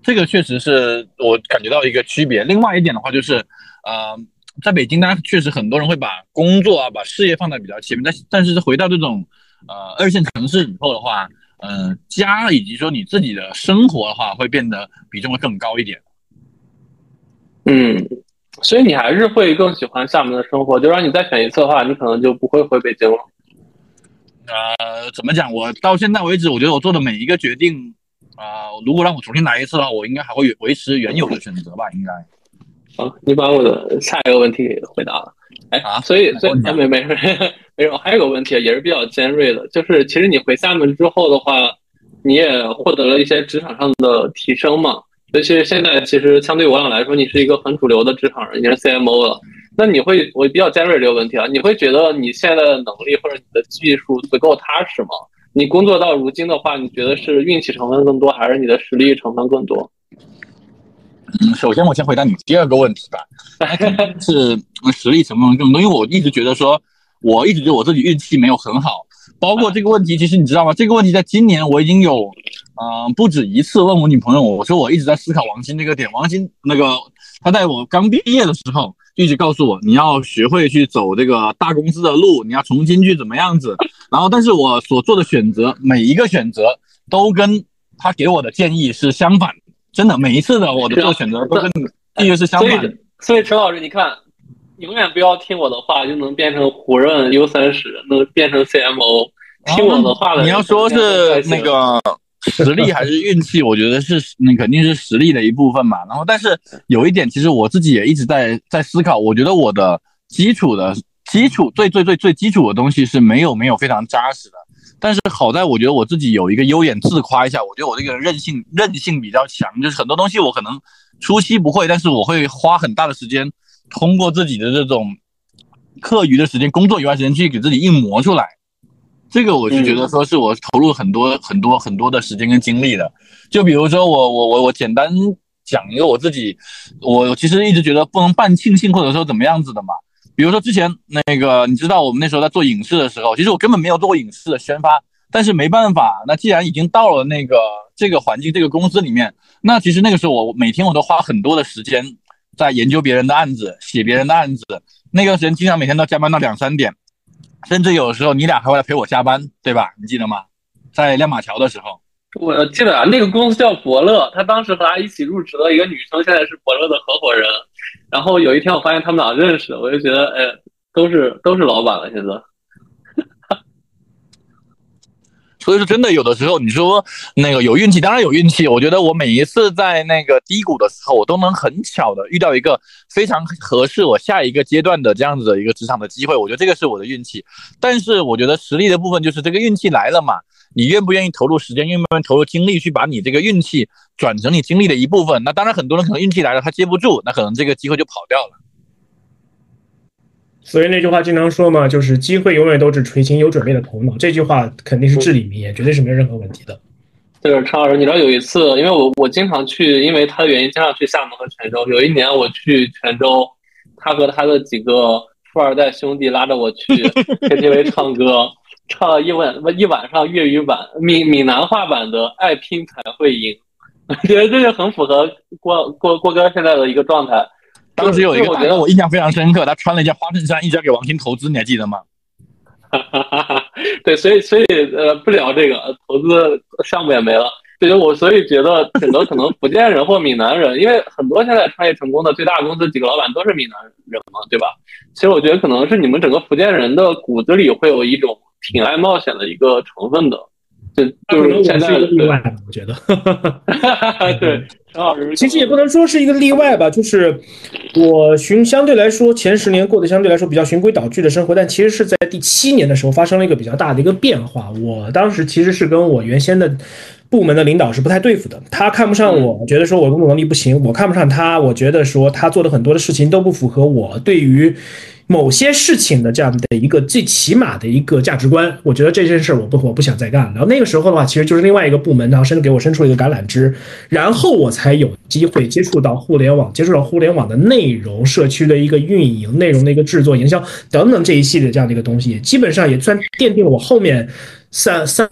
这个确实是我感觉到一个区别。另外一点的话，就是，呃，在北京，大家确实很多人会把工作啊、把事业放在比较前面，但但是回到这种呃二线城市以后的话，嗯，家以及说你自己的生活的话，会变得比重会更高一点。嗯，所以你还是会更喜欢厦门的生活，就让你再选一次的话，你可能就不会回北京了。呃，怎么讲？我到现在为止，我觉得我做的每一个决定，啊，如果让我重新来一次的话，我应该还会维持原有的选择吧？应该。好，你把我的下一个问题给回答了。哎，所以，所以没没 没没有，还有个问题也是比较尖锐的，就是其实你回厦门之后的话，你也获得了一些职场上的提升嘛？尤其是现在，其实相对我俩来说，你是一个很主流的职场人，你是 CMO 了。那你会，我比较尖锐这个问题啊，你会觉得你现在的能力或者你的技术足够踏实吗？你工作到如今的话，你觉得是运气成分更多，还是你的实力成分更多？嗯，首先我先回答你第二个问题吧，是实力成分更多，因为我一直觉得说，我一直觉得我自己运气没有很好，包括这个问题，其实你知道吗？这个问题在今年我已经有，嗯，不止一次问我女朋友，我说我一直在思考王鑫这个点，王鑫那个他在我刚毕业的时候。一直告诉我，你要学会去走这个大公司的路，你要重新去怎么样子。然后，但是我所做的选择，每一个选择都跟他给我的建议是相反。真的，每一次的我的做选择都跟意是相反。所以，陈老师，你看，永远不要听我的话，就能变成胡润 U 三十，能变成 CMO。听我的话的，你要说是那个。实力还是运气？我觉得是那肯定是实力的一部分嘛。然后，但是有一点，其实我自己也一直在在思考。我觉得我的基础的基础最最最最基础的东西是没有没有非常扎实的。但是好在我觉得我自己有一个优点，自夸一下。我觉得我这个人韧性韧性比较强，就是很多东西我可能初期不会，但是我会花很大的时间，通过自己的这种课余的时间、工作以外时间去给自己硬磨出来。这个我是觉得说是我投入很多很多很多的时间跟精力的，就比如说我我我我简单讲一个我自己，我其实一直觉得不能半庆幸或者说怎么样子的嘛。比如说之前那个你知道我们那时候在做影视的时候，其实我根本没有做过影视的宣发，但是没办法，那既然已经到了那个这个环境这个公司里面，那其实那个时候我每天我都花很多的时间在研究别人的案子，写别人的案子，那个时间经常每天都加班到两三点。甚至有时候你俩还会来陪我加班，对吧？你记得吗？在亮马桥的时候，我记得啊，那个公司叫伯乐，他当时和他一起入职的一个女生，现在是伯乐的合伙人。然后有一天我发现他们俩认识，我就觉得，哎，都是都是老板了，现在。所以说，真的有的时候，你说那个有运气，当然有运气。我觉得我每一次在那个低谷的时候，我都能很巧的遇到一个非常合适我下一个阶段的这样子的一个职场的机会。我觉得这个是我的运气。但是我觉得实力的部分就是这个运气来了嘛，你愿不愿意投入时间，愿不愿意投入精力去把你这个运气转成你精力的一部分？那当然，很多人可能运气来了他接不住，那可能这个机会就跑掉了。所以那句话经常说嘛，就是机会永远都是垂青有准备的头脑。这句话肯定是至理名言，绝对是没有任何问题的。就是陈老师，你知道有一次，因为我我经常去，因为他的原因经常去厦门和泉州。有一年我去泉州，他和他的几个富二代兄弟拉着我去 KTV 唱歌，唱了一晚一晚上粤语版、闽闽南话版的《爱拼才会赢》，我觉得这就很符合郭郭郭哥现在的一个状态。当时有一个我觉得，我印象非常深刻，他穿了一件花衬衫，一直要给王鑫投资，你还记得吗？哈哈哈哈对，所以所以呃，不聊这个投资项目也没了。对，我所以觉得整个可能福建人或闽南人，因为很多现在创业成功的最大公司几个老板都是闽南人嘛，对吧？其实我觉得可能是你们整个福建人的骨子里会有一种挺爱冒险的一个成分的。就就是现在例外，我觉得。对，陈老师，其实也不能说是一个例外吧，就是我循相对来说前十年过得相对来说比较循规蹈矩的生活，但其实是在第七年的时候发生了一个比较大的一个变化。我当时其实是跟我原先的部门的领导是不太对付的，他看不上我，觉得说我工作能力不行；我看不上他，我觉得说他做的很多的事情都不符合我对于。某些事情的这样的一个最起码的一个价值观，我觉得这件事我不我不想再干了。然后那个时候的话，其实就是另外一个部门，然后甚至给我伸出了一个橄榄枝，然后我才有机会接触到互联网，接触到互联网的内容、社区的一个运营、内容的一个制作、营销等等这一系列这样的一个东西，基本上也算奠定了我后面。三三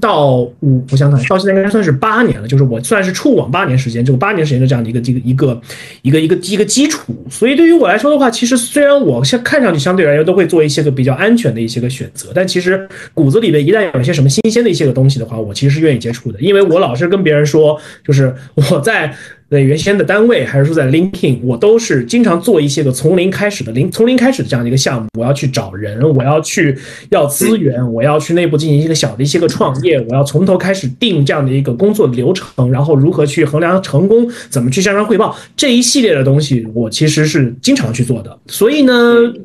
到五，我想想，到现在应该算是八年了，就是我算是触网八年时间，这个八年时间的这样的一个这个一个一个一个一个基础。所以对于我来说的话，其实虽然我现看上去相对而言都会做一些个比较安全的一些个选择，但其实骨子里面一旦有一些什么新鲜的一些个东西的话，我其实是愿意接触的，因为我老是跟别人说，就是我在。在原先的单位，还是说在 LinkedIn，我都是经常做一些个从零开始的零从零开始的这样的一个项目。我要去找人，我要去要资源，我要去内部进行一个小的一些个创业，我要从头开始定这样的一个工作流程，然后如何去衡量成功，怎么去向上汇报这一系列的东西，我其实是经常去做的。所以呢，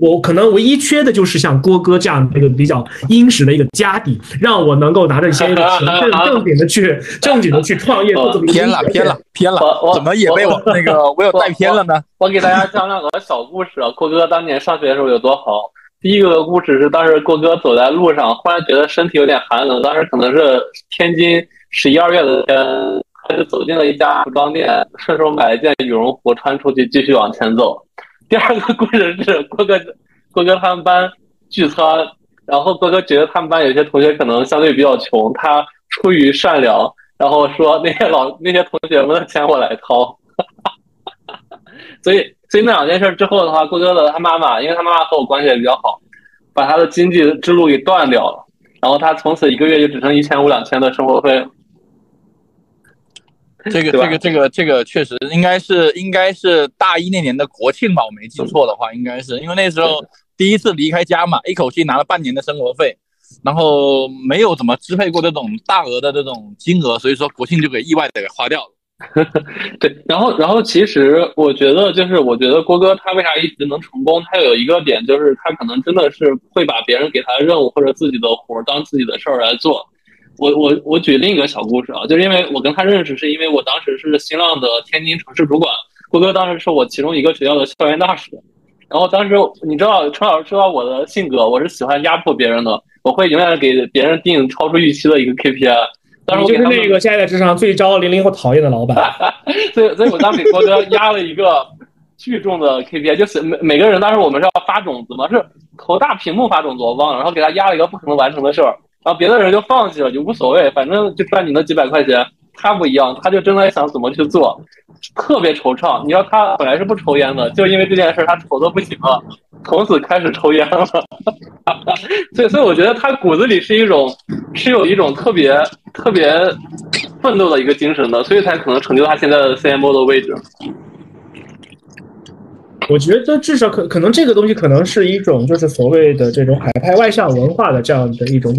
我可能唯一缺的就是像郭哥这样的一个比较殷实的一个家底，让我能够拿着一些 正正经的去正经的去创业。偏了，偏了，偏了。怎么也被我那个我有带偏了呢？我给大家讲两个小故事啊。郭哥当年上学的时候有多好？第一个故事是当时郭哥走在路上，忽然觉得身体有点寒冷。当时可能是天津十一二月的天，他就走进了一家服装店，顺手买了一件羽绒服穿出去，继续往前走。第二个故事是郭哥郭哥他们班聚餐，然后郭哥觉得他们班有些同学可能相对比较穷，他出于善良。然后说那些老那些同学们的钱我来掏，所以所以那两件事之后的话，郭哥的他妈妈，因为他妈妈和我关系也比较好，把他的经济之路给断掉了，然后他从此一个月就只剩一千五两千的生活费。这个这个这个这个确实应该是应该是大一那年的国庆吧，我没记错的话，应该是因为那时候第一次离开家嘛，一口气拿了半年的生活费。然后没有怎么支配过这种大额的这种金额，所以说国庆就给意外的给花掉了。对，然后然后其实我觉得就是我觉得郭哥他为啥一直能成功，他有一个点就是他可能真的是会把别人给他的任务或者自己的活当自己的事儿来做。我我我举另一个小故事啊，就是因为我跟他认识，是因为我当时是新浪的天津城市主管，郭哥当时是我其中一个学校的校园大使。然后当时你知道陈老师知道我的性格，我是喜欢压迫别人的。我会永远给别人定超出预期的一个 KPI，当时我就是那个现在在职场最招零零后讨厌的老板，所以所以我当时给郭哥压了一个巨重的 KPI，就是每每个人当时我们是要发种子嘛，是投大屏幕发种子，我忘了，然后给他压了一个不可能完成的事儿，然后别的人就放弃了，就无所谓，反正就赚你那几百块钱。他不一样，他就正在想怎么去做，特别惆怅。你知道他本来是不抽烟的，就因为这件事他愁的不行了，从此开始抽烟了。所以，所以我觉得他骨子里是一种，是有一种特别特别奋斗的一个精神的，所以才可能成就他现在的 CMO 的位置。我觉得至少可可能这个东西可能是一种就是所谓的这种海派外向文化的这样的一种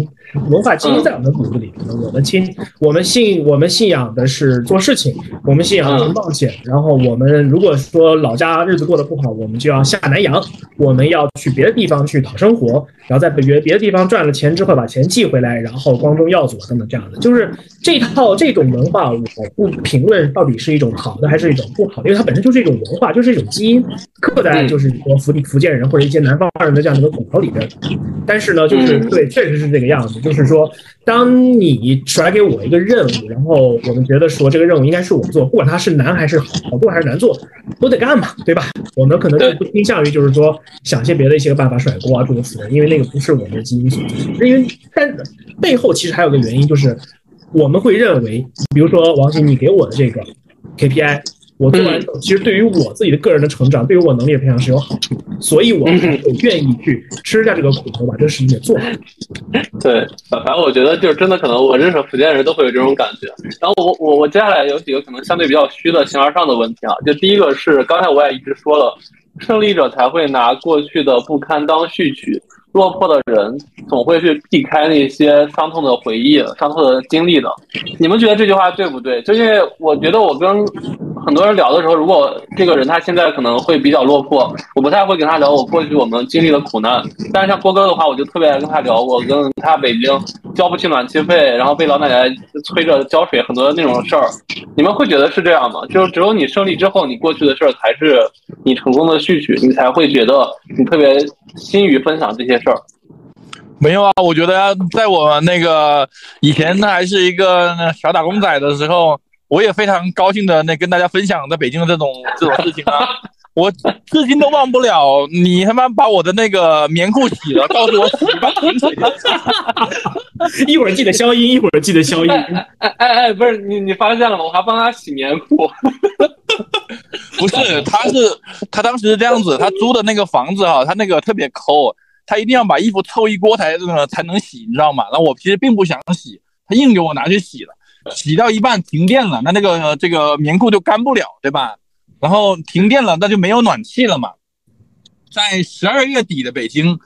文化基因在我们骨子里。可能我们亲我们信我们信仰的是做事情，我们信仰的是冒险。然后我们如果说老家日子过得不好，我们就要下南洋，我们要去别的地方去讨生活，然后在别别的地方赚了钱之后把钱寄回来，然后光宗耀祖等等这样的。就是这套这种文化，我不评论到底是一种好的还是一种不好，因为它本身就是一种文化，就是一种基因刻在就是说福福建人或者一些南方人的这样的一个骨头里边。但是呢，就是对，确实是这个样子。就是说，当你甩给我一个任务，然后我们觉得说这个任务应该是我做，不管它是难还是好做还是难做，都得干嘛，对吧？我们可能就不倾向于就是说想些别的一些个办法甩锅啊诸如此类，因为那个不是我们的基因所致。因为但背后其实还有个原因就是。我们会认为，比如说王鑫，你给我的这个 KPI，我做完之后，其实对于我自己的个人的成长，对于我能力的培养是有好处，所以我会愿意去吃下这个苦头，把这个事情给做好。对，反正我觉得就是真的，可能我认识福建人都会有这种感觉。然后我我我接下来有几个可能相对比较虚的形而上的问题啊，就第一个是刚才我也一直说了，胜利者才会拿过去的不堪当序曲。落魄的人总会去避开那些伤痛的回忆、伤痛的经历的。你们觉得这句话对不对？就因为我觉得我跟很多人聊的时候，如果这个人他现在可能会比较落魄，我不太会跟他聊我过去我们经历的苦难。但是像郭哥的话，我就特别爱跟他聊我跟他北京交不起暖气费，然后被老奶奶催着浇水很多那种事儿。你们会觉得是这样吗？就是只有你胜利之后，你过去的事儿才是你成功的序曲，你才会觉得你特别心于分享这些事儿。没有啊，我觉得在我那个以前那，还是一个小打工仔的时候，我也非常高兴的那跟大家分享在北京的这种 这种事情啊，我至今都忘不了。你他妈把我的那个棉裤洗了，告诉我洗吧，一会儿记得消音，一会儿记得消音。哎哎哎，不是你你发现了吗？我还帮他洗棉裤。不是，他是他当时是这样子，他租的那个房子哈，他那个特别抠。他一定要把衣服凑一锅才才能洗，你知道吗？那我其实并不想洗，他硬给我拿去洗了。洗到一半停电了，那那个这个棉裤就干不了，对吧？然后停电了，那就没有暖气了嘛。在十二月底的北京，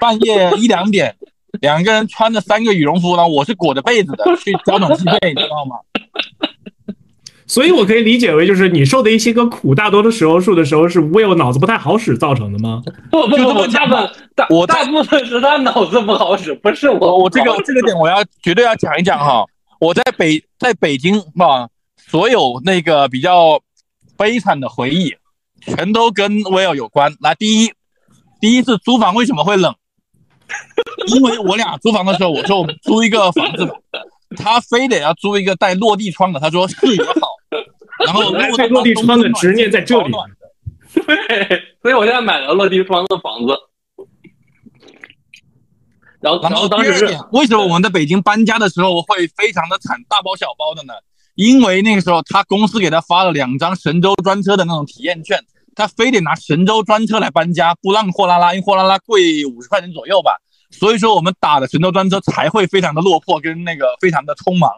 半夜一两点，两个人穿着三个羽绒服，然后我是裹着被子的去交暖气费，你知道吗？所以，我可以理解为，就是你受的一些个苦，大多的时候受的时候是 Will 脑子不太好使造成的吗？不不不，大部分大我大部分是他脑子不好使，不是我。我这个这个点我要绝对要讲一讲哈。我在北在北京啊，所有那个比较悲惨的回忆，全都跟 Will 有关。来，第一，第一次租房为什么会冷？因为我俩租房的时候，我说我们租一个房子吧。他非得要租一个带落地窗的，他说视野好，然后带落地窗的执念在这里。对，所以我现在买了落地窗的房子。然后，然后当时为什么我们在北京搬家的时候会非常的惨，大包小包的呢？因为那个时候他公司给他发了两张神州专车的那种体验券，他非得拿神州专车来搬家，不让货拉拉，因为货拉拉贵五十块钱左右吧。所以说，我们打的神州专车才会非常的落魄，跟那个非常的匆忙。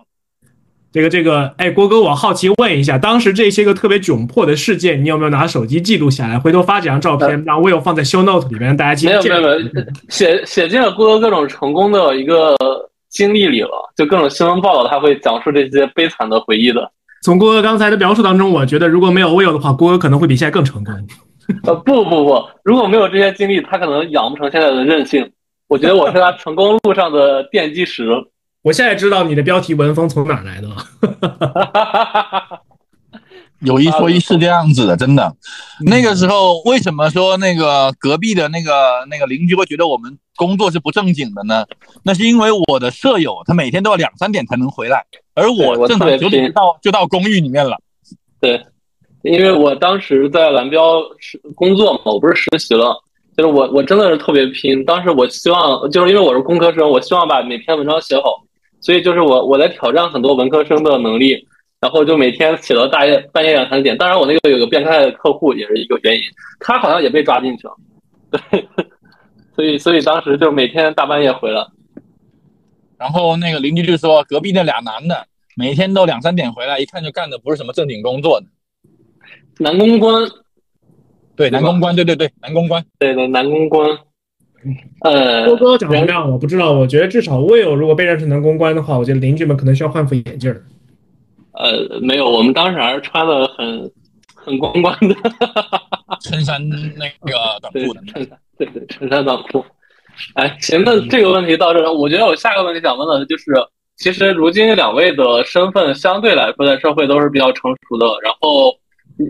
这个这个，哎，郭哥，我好奇问一下，当时这些个特别窘迫的事件，你有没有拿手机记录下来？回头发几张照片，让 Will 放在 Show Note 里面，大家记。没有没有没有，写写进了郭哥各种成功的一个经历里了，就各种新闻报道，他会讲述这些悲惨的回忆的。从郭哥刚才的描述当中，我觉得如果没有 Will 的话，郭哥可能会比现在更成功。呃，不不不，如果没有这些经历，他可能养不成现在的韧性。我觉得我是他成功路上的奠基石。我现在知道你的标题文风从哪来的了。有一说一，是这样子的，真的。那个时候为什么说那个隔壁的那个那个邻居会觉得我们工作是不正经的呢？那是因为我的舍友他每天都要两三点才能回来，而我正常九点到就到公寓里面了。对，因为我当时在蓝标实工作嘛，我不是实习了。就是我，我真的是特别拼。当时我希望，就是因为我是工科生，我希望把每篇文章写好，所以就是我我在挑战很多文科生的能力，然后就每天写到大夜半夜两三点。当然，我那个有个变态的客户也是一个原因，他好像也被抓进去了。对，所以所以当时就每天大半夜回来，然后那个邻居就说，隔壁那俩男的每天都两三点回来，一看就干的不是什么正经工作的，男公关。对男公关，对对对，男公关，对对男公关。呃，长什么样我不知道，我觉得至少 Will 如果被认成男公关的话，我觉得邻居们可能需要换副眼镜儿。呃，没有，我们当时还是穿的很很光光的，衬衫那个短裤的衬衫，对对，衬衫短裤。哎，行，那这个问题到这，我觉得我下个问题想问的就是。其实如今两位的身份相对来说在社会都是比较成熟的，然后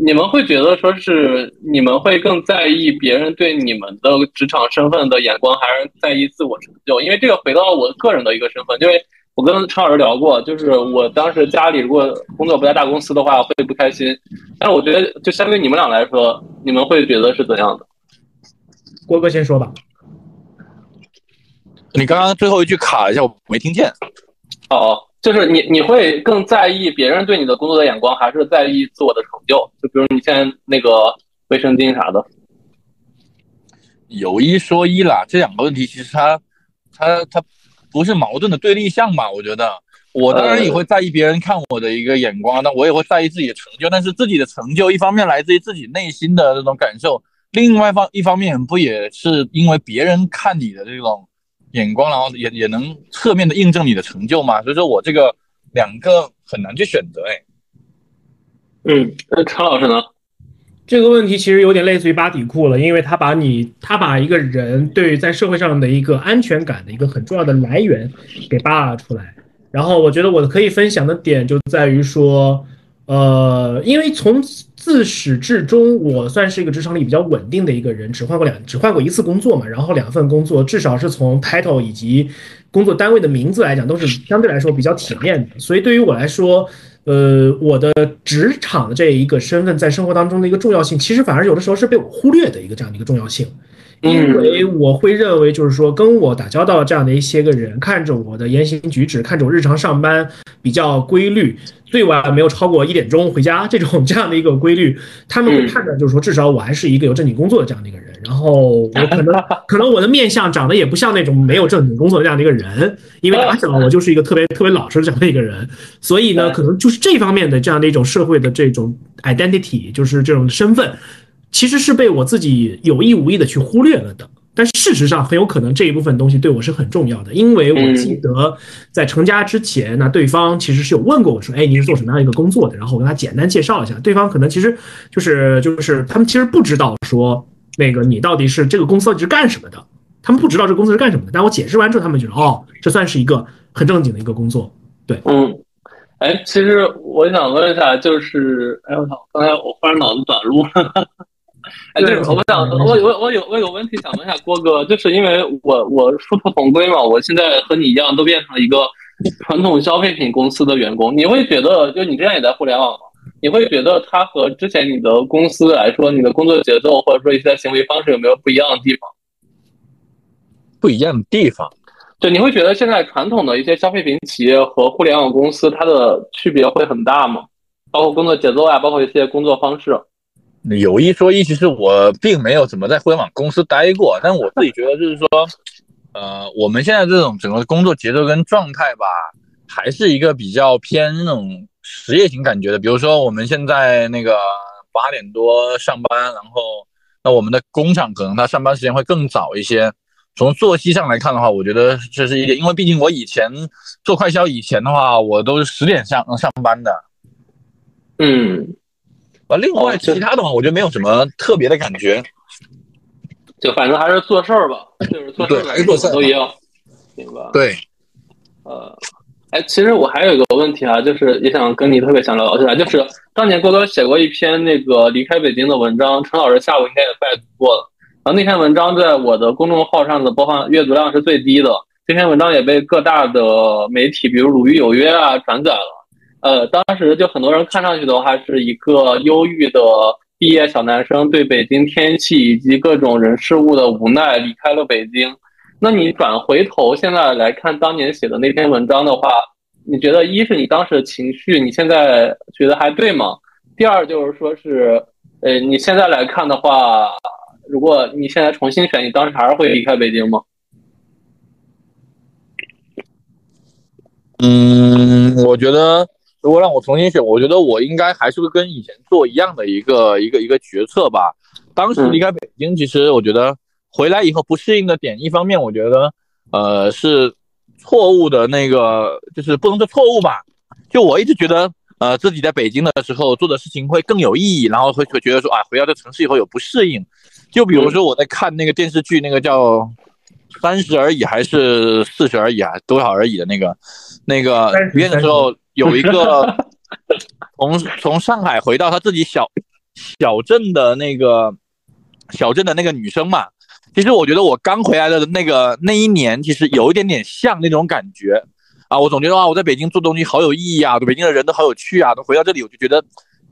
你们会觉得说是你们会更在意别人对你们的职场身份的眼光，还是在意自我成就？因为这个回到我个人的一个身份，因为我跟陈老师聊过，就是我当时家里如果工作不在大公司的话会不开心，但是我觉得就相对你们俩来说，你们会觉得是怎样的？郭哥先说吧。你刚刚最后一句卡一下，我没听见。哦，就是你你会更在意别人对你的工作的眼光，还是在意自我的成就？就比如你现在那个卫生巾啥的。有一说一啦，这两个问题其实它它它不是矛盾的对立项吧？我觉得我当然也会在意别人看我的一个眼光，那我也会在意自己的成就。但是自己的成就一方面来自于自己内心的这种感受，另外方一方面不也是因为别人看你的这种。眼光，然后也也能侧面的印证你的成就嘛，所以说我这个两个很难去选择，哎，嗯，那常老师呢？这个问题其实有点类似于扒底裤了，因为他把你他把一个人对在社会上的一个安全感的一个很重要的来源给扒拉出来，然后我觉得我可以分享的点就在于说，呃，因为从自始至终，我算是一个职场里比较稳定的一个人，只换过两，只换过一次工作嘛。然后两份工作，至少是从 title 以及工作单位的名字来讲，都是 相对来说比较体面的。所以对于我来说，呃，我的职场的这一个身份在生活当中的一个重要性，其实反而有的时候是被我忽略的一个这样的一个重要性。因为我会认为，就是说，跟我打交道这样的一些个人，看着我的言行举止，看着我日常上班比较规律，最晚没有超过一点钟回家，这种 这样的一个规律，他们会判断，就是说，至少我还是一个有正经工作的这样的一个人。然后我可能 可能我的面相长得也不像那种没有正经工作的这样的一个人，因为打小我就是一个特别特别老实这样的一个人，所以呢，可能就是这方面的这样的一种社会的这种 identity，就是这种身份。其实是被我自己有意无意的去忽略了的，但事实上很有可能这一部分东西对我是很重要的，因为我记得在成家之前，那对方其实是有问过我说，哎，你是做什么样一个工作的？然后我跟他简单介绍一下，对方可能其实就是就是他们其实不知道说那个你到底是这个公司到底是干什么的，他们不知道这个公司是干什么的。但我解释完之后，他们觉得哦，这算是一个很正经的一个工作，对，嗯，哎，其实我想问一下，就是哎我操，刚才我忽然脑子短路。哎，就是我想，我我我有我有问题想问一下郭哥，就是因为我我殊途同归嘛，我现在和你一样都变成了一个传统消费品公司的员工。你会觉得，就你之前也在互联网嘛，你会觉得它和之前你的公司来说，你的工作节奏或者说一些行为方式有没有不一样的地方？不一样的地方，对，你会觉得现在传统的一些消费品企业和互联网公司它的区别会很大吗？包括工作节奏啊，包括一些工作方式。有一说一，其实我并没有怎么在互联网公司待过，但我自己觉得就是说，呃，我们现在这种整个工作节奏跟状态吧，还是一个比较偏那种实业型感觉的。比如说我们现在那个八点多上班，然后那我们的工厂可能它上班时间会更早一些。从作息上来看的话，我觉得这是一点，因为毕竟我以前做快销以前的话，我都是十点上上班的。嗯。啊，另外其他的话，我觉得没有什么特别的感觉，就反正还是做事儿吧，就是做事儿还是做事都一样，明白？对，呃，哎，其实我还有一个问题啊，就是也想跟你特别想聊一下，就是当年郭哥写过一篇那个离开北京的文章，陈老师下午应该也拜读过了，然后那篇文章在我的公众号上的播放阅读量是最低的，这篇文章也被各大的媒体，比如鲁豫有约啊转载了。呃，当时就很多人看上去的话是一个忧郁的毕业小男生，对北京天气以及各种人事物的无奈离开了北京。那你转回头现在来看当年写的那篇文章的话，你觉得一是你当时的情绪，你现在觉得还对吗？第二就是说是，呃，你现在来看的话，如果你现在重新选，你当时还是会离开北京吗？嗯，我觉得。如果让我重新选，我觉得我应该还是会跟以前做一样的一个一个一个决策吧。当时离开北京，其实我觉得回来以后不适应的点，一方面我觉得呃是错误的那个，就是不能说错误吧。就我一直觉得呃自己在北京的时候做的事情会更有意义，然后会会觉得说啊回到这城市以后有不适应。就比如说我在看那个电视剧，那个叫三十而已还是四十而已啊？多少而已的那个那个毕业的时候有一个 从从上海回到他自己小小镇的那个小镇的那个女生嘛。其实我觉得我刚回来的那个那一年，其实有一点点像那种感觉啊。我总觉得啊，我在北京做东西好有意义啊，北京的人都好有趣啊。都回到这里，我就觉得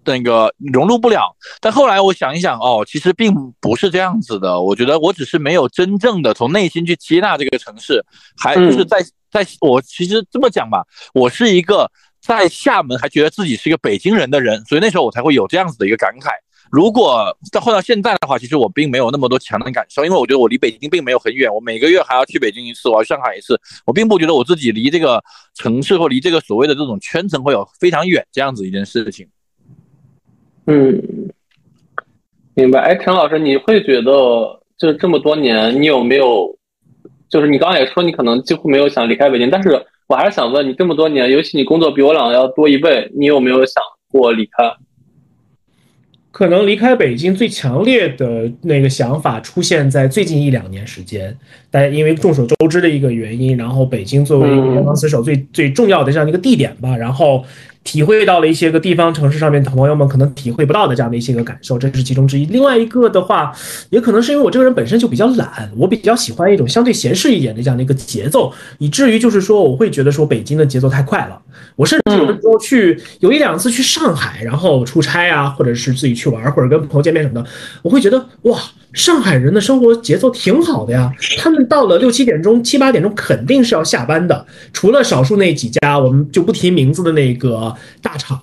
那个融入不了。但后来我想一想，哦，其实并不是这样子的。我觉得我只是没有真正的从内心去接纳这个城市，还就是在在我其实这么讲吧，我是一个在厦门还觉得自己是一个北京人的人，所以那时候我才会有这样子的一个感慨。如果再换到现在的话，其实我并没有那么多强的感受，因为我觉得我离北京并没有很远，我每个月还要去北京一次，我要上海一次，我并不觉得我自己离这个城市或离这个所谓的这种圈层会有非常远这样子一件事情。嗯，明白。哎，陈老师，你会觉得就是这么多年，你有没有，就是你刚刚也说你可能几乎没有想离开北京，但是我还是想问你，这么多年，尤其你工作比我俩要多一倍，你有没有想过离开？可能离开北京最强烈的那个想法出现在最近一两年时间，但因为众所周知的一个原因，然后北京作为一个联防死守最最重要的这样一个地点吧，然后。体会到了一些个地方城市上面的朋友们可能体会不到的这样的一些个感受，这是其中之一。另外一个的话，也可能是因为我这个人本身就比较懒，我比较喜欢一种相对闲适一点的这样的一个节奏，以至于就是说我会觉得说北京的节奏太快了。我甚至有的时候去有一两次去上海，然后出差啊，或者是自己去玩，或者跟朋友见面什么的，我会觉得哇。上海人的生活节奏挺好的呀，他们到了六七点钟、七八点钟肯定是要下班的，除了少数那几家我们就不提名字的那个大厂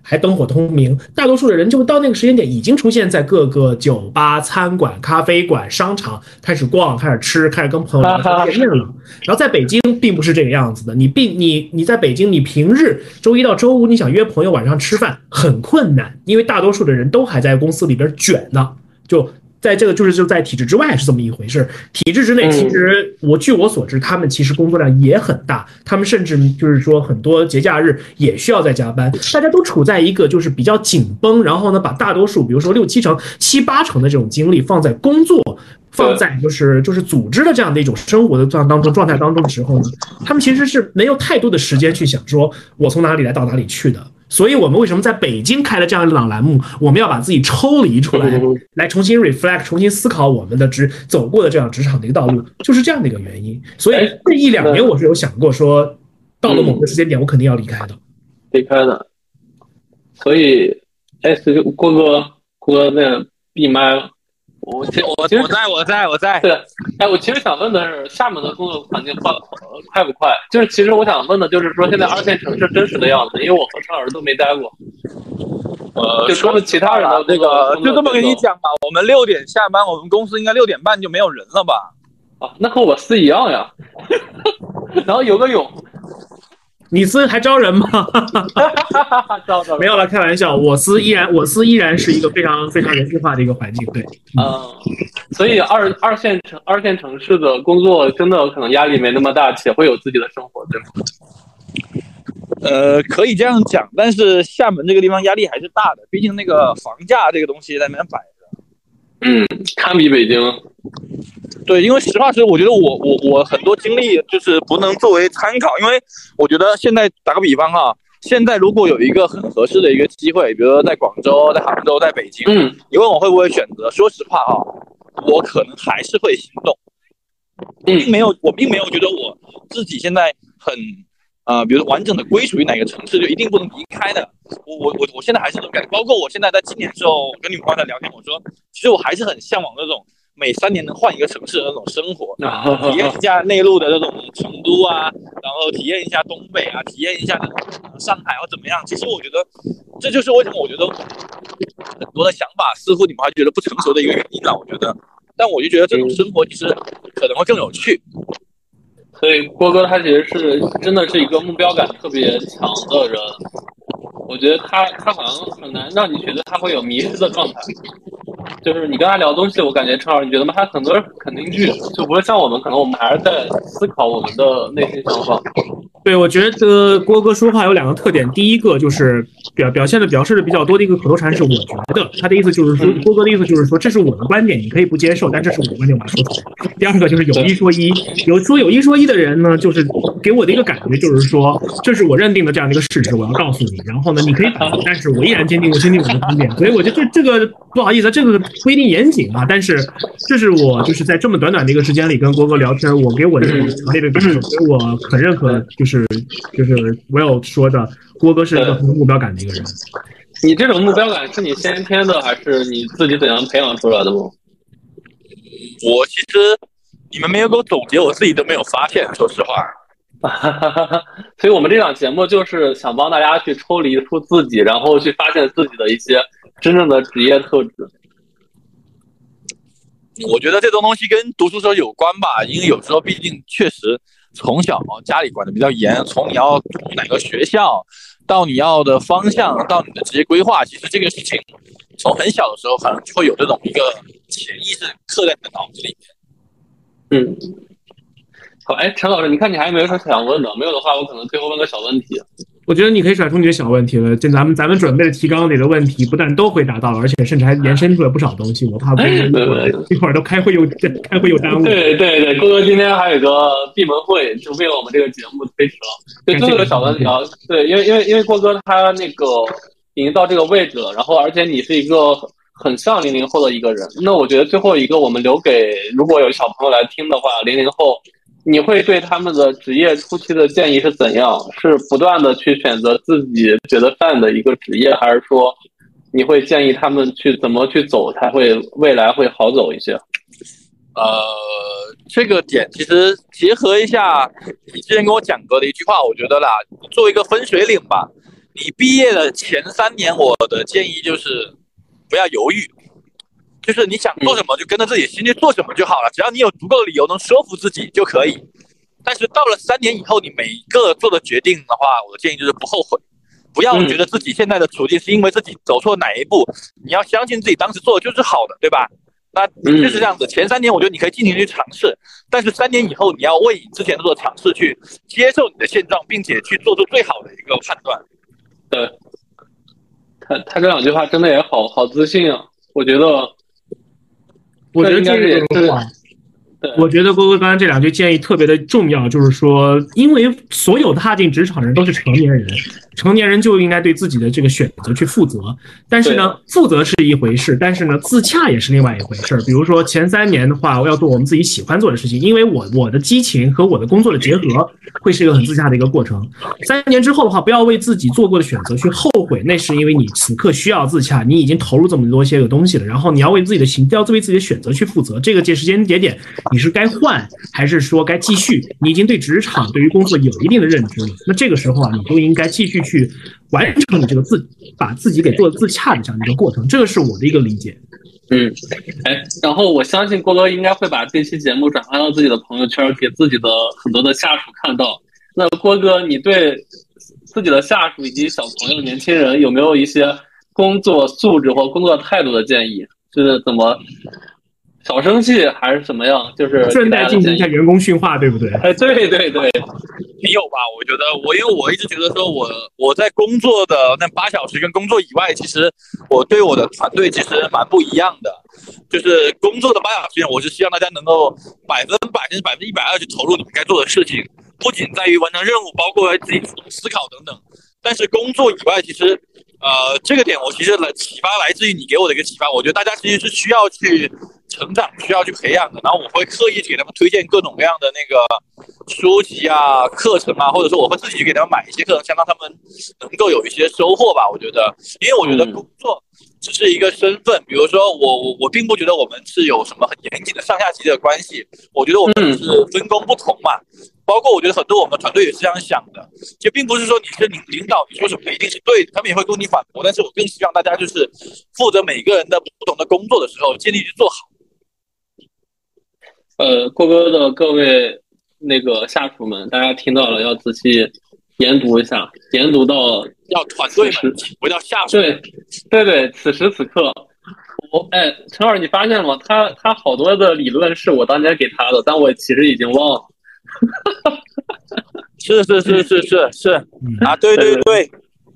还灯火通明，大多数的人就到那个时间点已经出现在各个酒吧、餐馆、咖啡馆、商场开始逛、开始吃、开始跟朋友聊天见面了。然后在北京并不是这个样子的，你并你你在北京，你平日周一到周五你想约朋友晚上吃饭很困难，因为大多数的人都还在公司里边卷呢，就。在这个就是就在体制之外是这么一回事，体制之内其实我据我所知，他们其实工作量也很大，他们甚至就是说很多节假日也需要在加班，大家都处在一个就是比较紧绷，然后呢把大多数比如说六七成、七八成的这种精力放在工作，放在就是就是组织的这样的一种生活的状当中状态当中的时候呢，他们其实是没有太多的时间去想说我从哪里来到哪里去的。所以，我们为什么在北京开了这样一档栏目？我们要把自己抽离出来，来重新 reflect，重新思考我们的职走过的这样职场的一个道路，就是这样的一个原因。所以这一两年，我是有想过说，到了某个时间点，我肯定要离开的，离开的。所以，哎，郭哥，郭哥那闭麦了。我其我我在我在我在对，哎，我其实想问的是，厦门的工作环境快快不快？就是其实我想问的就是说，现在二线城市真实的样子，因为我和陈老师都没待过。呃，就说的其他人的那个，就这么跟你讲吧。我们六点下班，我们公司应该六点半就没有人了吧？啊，那和我司一样呀。然后游个泳。你司还招人吗？招招没有了，开玩笑。我司依然，我司依然是一个非常非常人性化的一个环境。对，嗯，所以二二线城二线城市的工作真的可能压力没那么大，且会有自己的生活，对吗？呃，可以这样讲，但是厦门这个地方压力还是大的，毕竟那个房价这个东西在那边摆。嗯，堪比北京。对，因为实话实说，我觉得我我我很多经历就是不能作为参考，因为我觉得现在打个比方哈，现在如果有一个很合适的一个机会，比如说在广州、在杭州、在北京，嗯，你问我会不会选择？说实话哈，我可能还是会行动，并没有，我并没有觉得我自己现在很。啊，比如完整的归属于哪个城市，就一定不能离开的。我我我我现在还是这种感觉，包括我现在在今年时候跟你们刚才聊天，我说其实我还是很向往那种每三年能换一个城市的那种生活，体验一下内陆的那种成都啊，然后体验一下东北啊，体验一下上海或怎么样。其实我觉得这就是为什么我觉得很多的想法似乎你们还觉得不成熟的一个原因了。我觉得，但我就觉得这种生活其实可能会更有趣。所以郭哥他其实是真的是一个目标感特别强的人，我觉得他他好像很难让你觉得他会有迷失的状态，就是你跟他聊东西，我感觉陈老师你觉得吗？他很多肯定句，就不会像我们，可能我们还是在思考我们的内心想法。对，我觉得郭哥说话有两个特点，第一个就是表表现的表示的比较多的一个口头禅是，我觉得。他的意思就是说，郭哥的意思就是说，这是我的观点，你可以不接受，但这是我的观点，我要说出来。第二个就是有一说一，有说有一说一的人呢，就是给我的一个感觉就是说，这是我认定的这样的一个事实，我要告诉你，然后呢，你可以反对，但是我依然坚定我坚定我的观点。所以我觉得这这个不好意思，这个不一定严谨啊，但是这是我就是在这么短短的一个时间里跟郭哥聊天，我给我的强烈的感受，所以我很认可，就是就是 Will 说的。郭哥是一个很有目标感的一个人。你这种目标感是你先天的，还是你自己怎样培养出来的吗？我其实你们没有给我总结，我自己都没有发现。说实话，所以我们这档节目就是想帮大家去抽离出自己，然后去发现自己的一些真正的职业特质。我觉得这种东西跟读书时候有关吧，因为有时候毕竟确实从小家里管的比较严，从你要读哪个学校。到你要的方向，到你的职业规划，其实这个事情从很小的时候可能就会有这种一个潜意识刻在你的脑子里面。嗯，好，哎，陈老师，你看你还有没有什么想问的？没有的话，我可能最后问个小问题。我觉得你可以甩出你的小问题了。就咱们咱们准备的提纲里的问题，不但都回答到了，而且甚至还延伸出了不少东西。我怕不 一会儿都开会又开会又耽误。对对对，郭哥今天还有个闭门会，就为了我们这个节目推迟了。对，最后一个小问题啊，对，因为因为因为郭哥他那个已经到这个位置了，然后而且你是一个很像零零后的一个人，那我觉得最后一个我们留给如果有小朋友来听的话，零零后。你会对他们的职业初期的建议是怎样？是不断的去选择自己觉得范的一个职业，还是说你会建议他们去怎么去走才会未来会好走一些？呃，这个点其实结合一下你之前跟我讲过的一句话，我觉得啦，作为一个分水岭吧，你毕业的前三年，我的建议就是不要犹豫。就是你想做什么就跟着自己心去做什么就好了，只要你有足够的理由能说服自己就可以。但是到了三年以后，你每一个做的决定的话，我的建议就是不后悔，不要觉得自己现在的处境是因为自己走错哪一步，你要相信自己当时做的就是好的，对吧？那就是这样子。前三年我觉得你可以尽情去尝试，但是三年以后你要为你之前做的尝试去接受你的现状，并且去做出最好的一个判断。对，他他这两句话真的也好好自信啊，我觉得。我觉得这个话，我觉得郭哥刚才这两句建议特别的重要，就是说，因为所有踏进职场的人都是成年人。成年人就应该对自己的这个选择去负责，但是呢，负责是一回事，但是呢，自洽也是另外一回事儿。比如说前三年的话，我要做我们自己喜欢做的事情，因为我我的激情和我的工作的结合，会是一个很自洽的一个过程。三年之后的话，不要为自己做过的选择去后悔，那是因为你此刻需要自洽，你已经投入这么多些个东西了，然后你要为自己的行，要为自己的选择去负责。这个时间节点，你是该换还是说该继续？你已经对职场、对于工作有一定的认知了，那这个时候啊，你就应该继续。去完成你这个自把自己给做自洽的这样的一个过程，这个是我的一个理解。嗯，哎，然后我相信郭哥应该会把这期节目转发到自己的朋友圈，给自己的很多的下属看到。那郭哥，你对自己的下属以及小朋友、年轻人有没有一些工作素质或工作态度的建议？就是怎么？少生气还是怎么样？就是顺带进行一下员工训话，对不对？哎，对对对，没有吧？我觉得我因为我一直觉得说，我我在工作的那八小时跟工作以外，其实我对我的团队其实蛮不一样的。就是工作的八小时，我是希望大家能够百分百甚至百分之一百二去投入你们该做的事情，不仅在于完成任务，包括自己主动思考等等。但是工作以外，其实呃，这个点我其实来启发来自于你给我的一个启发。我觉得大家其实是需要去。成长需要去培养的，然后我会刻意给他们推荐各种各样的那个书籍啊、课程啊，或者说我会自己去给他们买一些课程，想让他们能够有一些收获吧。我觉得，因为我觉得工作只是一个身份，比如说我我我并不觉得我们是有什么很严谨的上下级的关系，我觉得我们是分工不同嘛。包括我觉得很多我们团队也是这样想的，就并不是说你是领领导，你说什么一定是对，他们也会跟你反驳。但是我更希望大家就是负责每个人的不同的工作的时候，尽力去做好。呃，郭哥的各位那个下属们，大家听到了要仔细研读一下，研读到要团队时，不要下属。对，对对，此时此刻，我哎，陈老师，你发现了吗？他他好多的理论是我当年给他的，但我其实已经忘了。是是是是是是啊，对对对，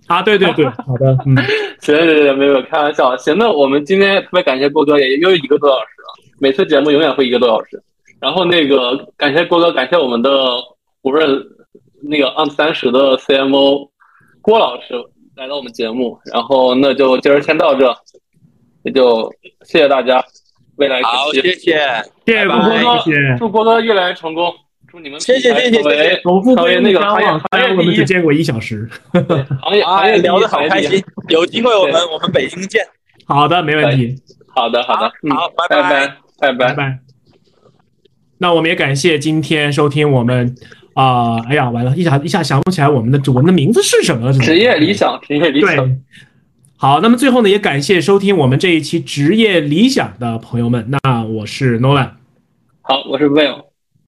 啊，对对对，好的，嗯，行行行，没有开玩笑。行，那我们今天特别感谢郭哥，也又一个多小时了。每次节目永远会一个多小时。然后那个感谢郭哥，感谢我们的胡润那个 on 三十的 CMO 郭老师来到我们节目。然后那就今儿先到这，那就谢谢大家。未来好，谢谢，谢谢郭哥，祝郭哥越来越成功。祝你们谢谢谢谢谢谢，总副会那个行业行业我们只见过一小时，行业行业聊得好开心，有机会我们我们北京见。好的，没问题。好的好的，好，拜拜拜拜拜拜。那我们也感谢今天收听我们啊，哎呀，完了，一下一下想不起来我们的主文的名字是什么了，职业理想，职业理想。对，好，那么最后呢，也感谢收听我们这一期职业理想的朋友们。那我是 Nolan，好，我是 Will。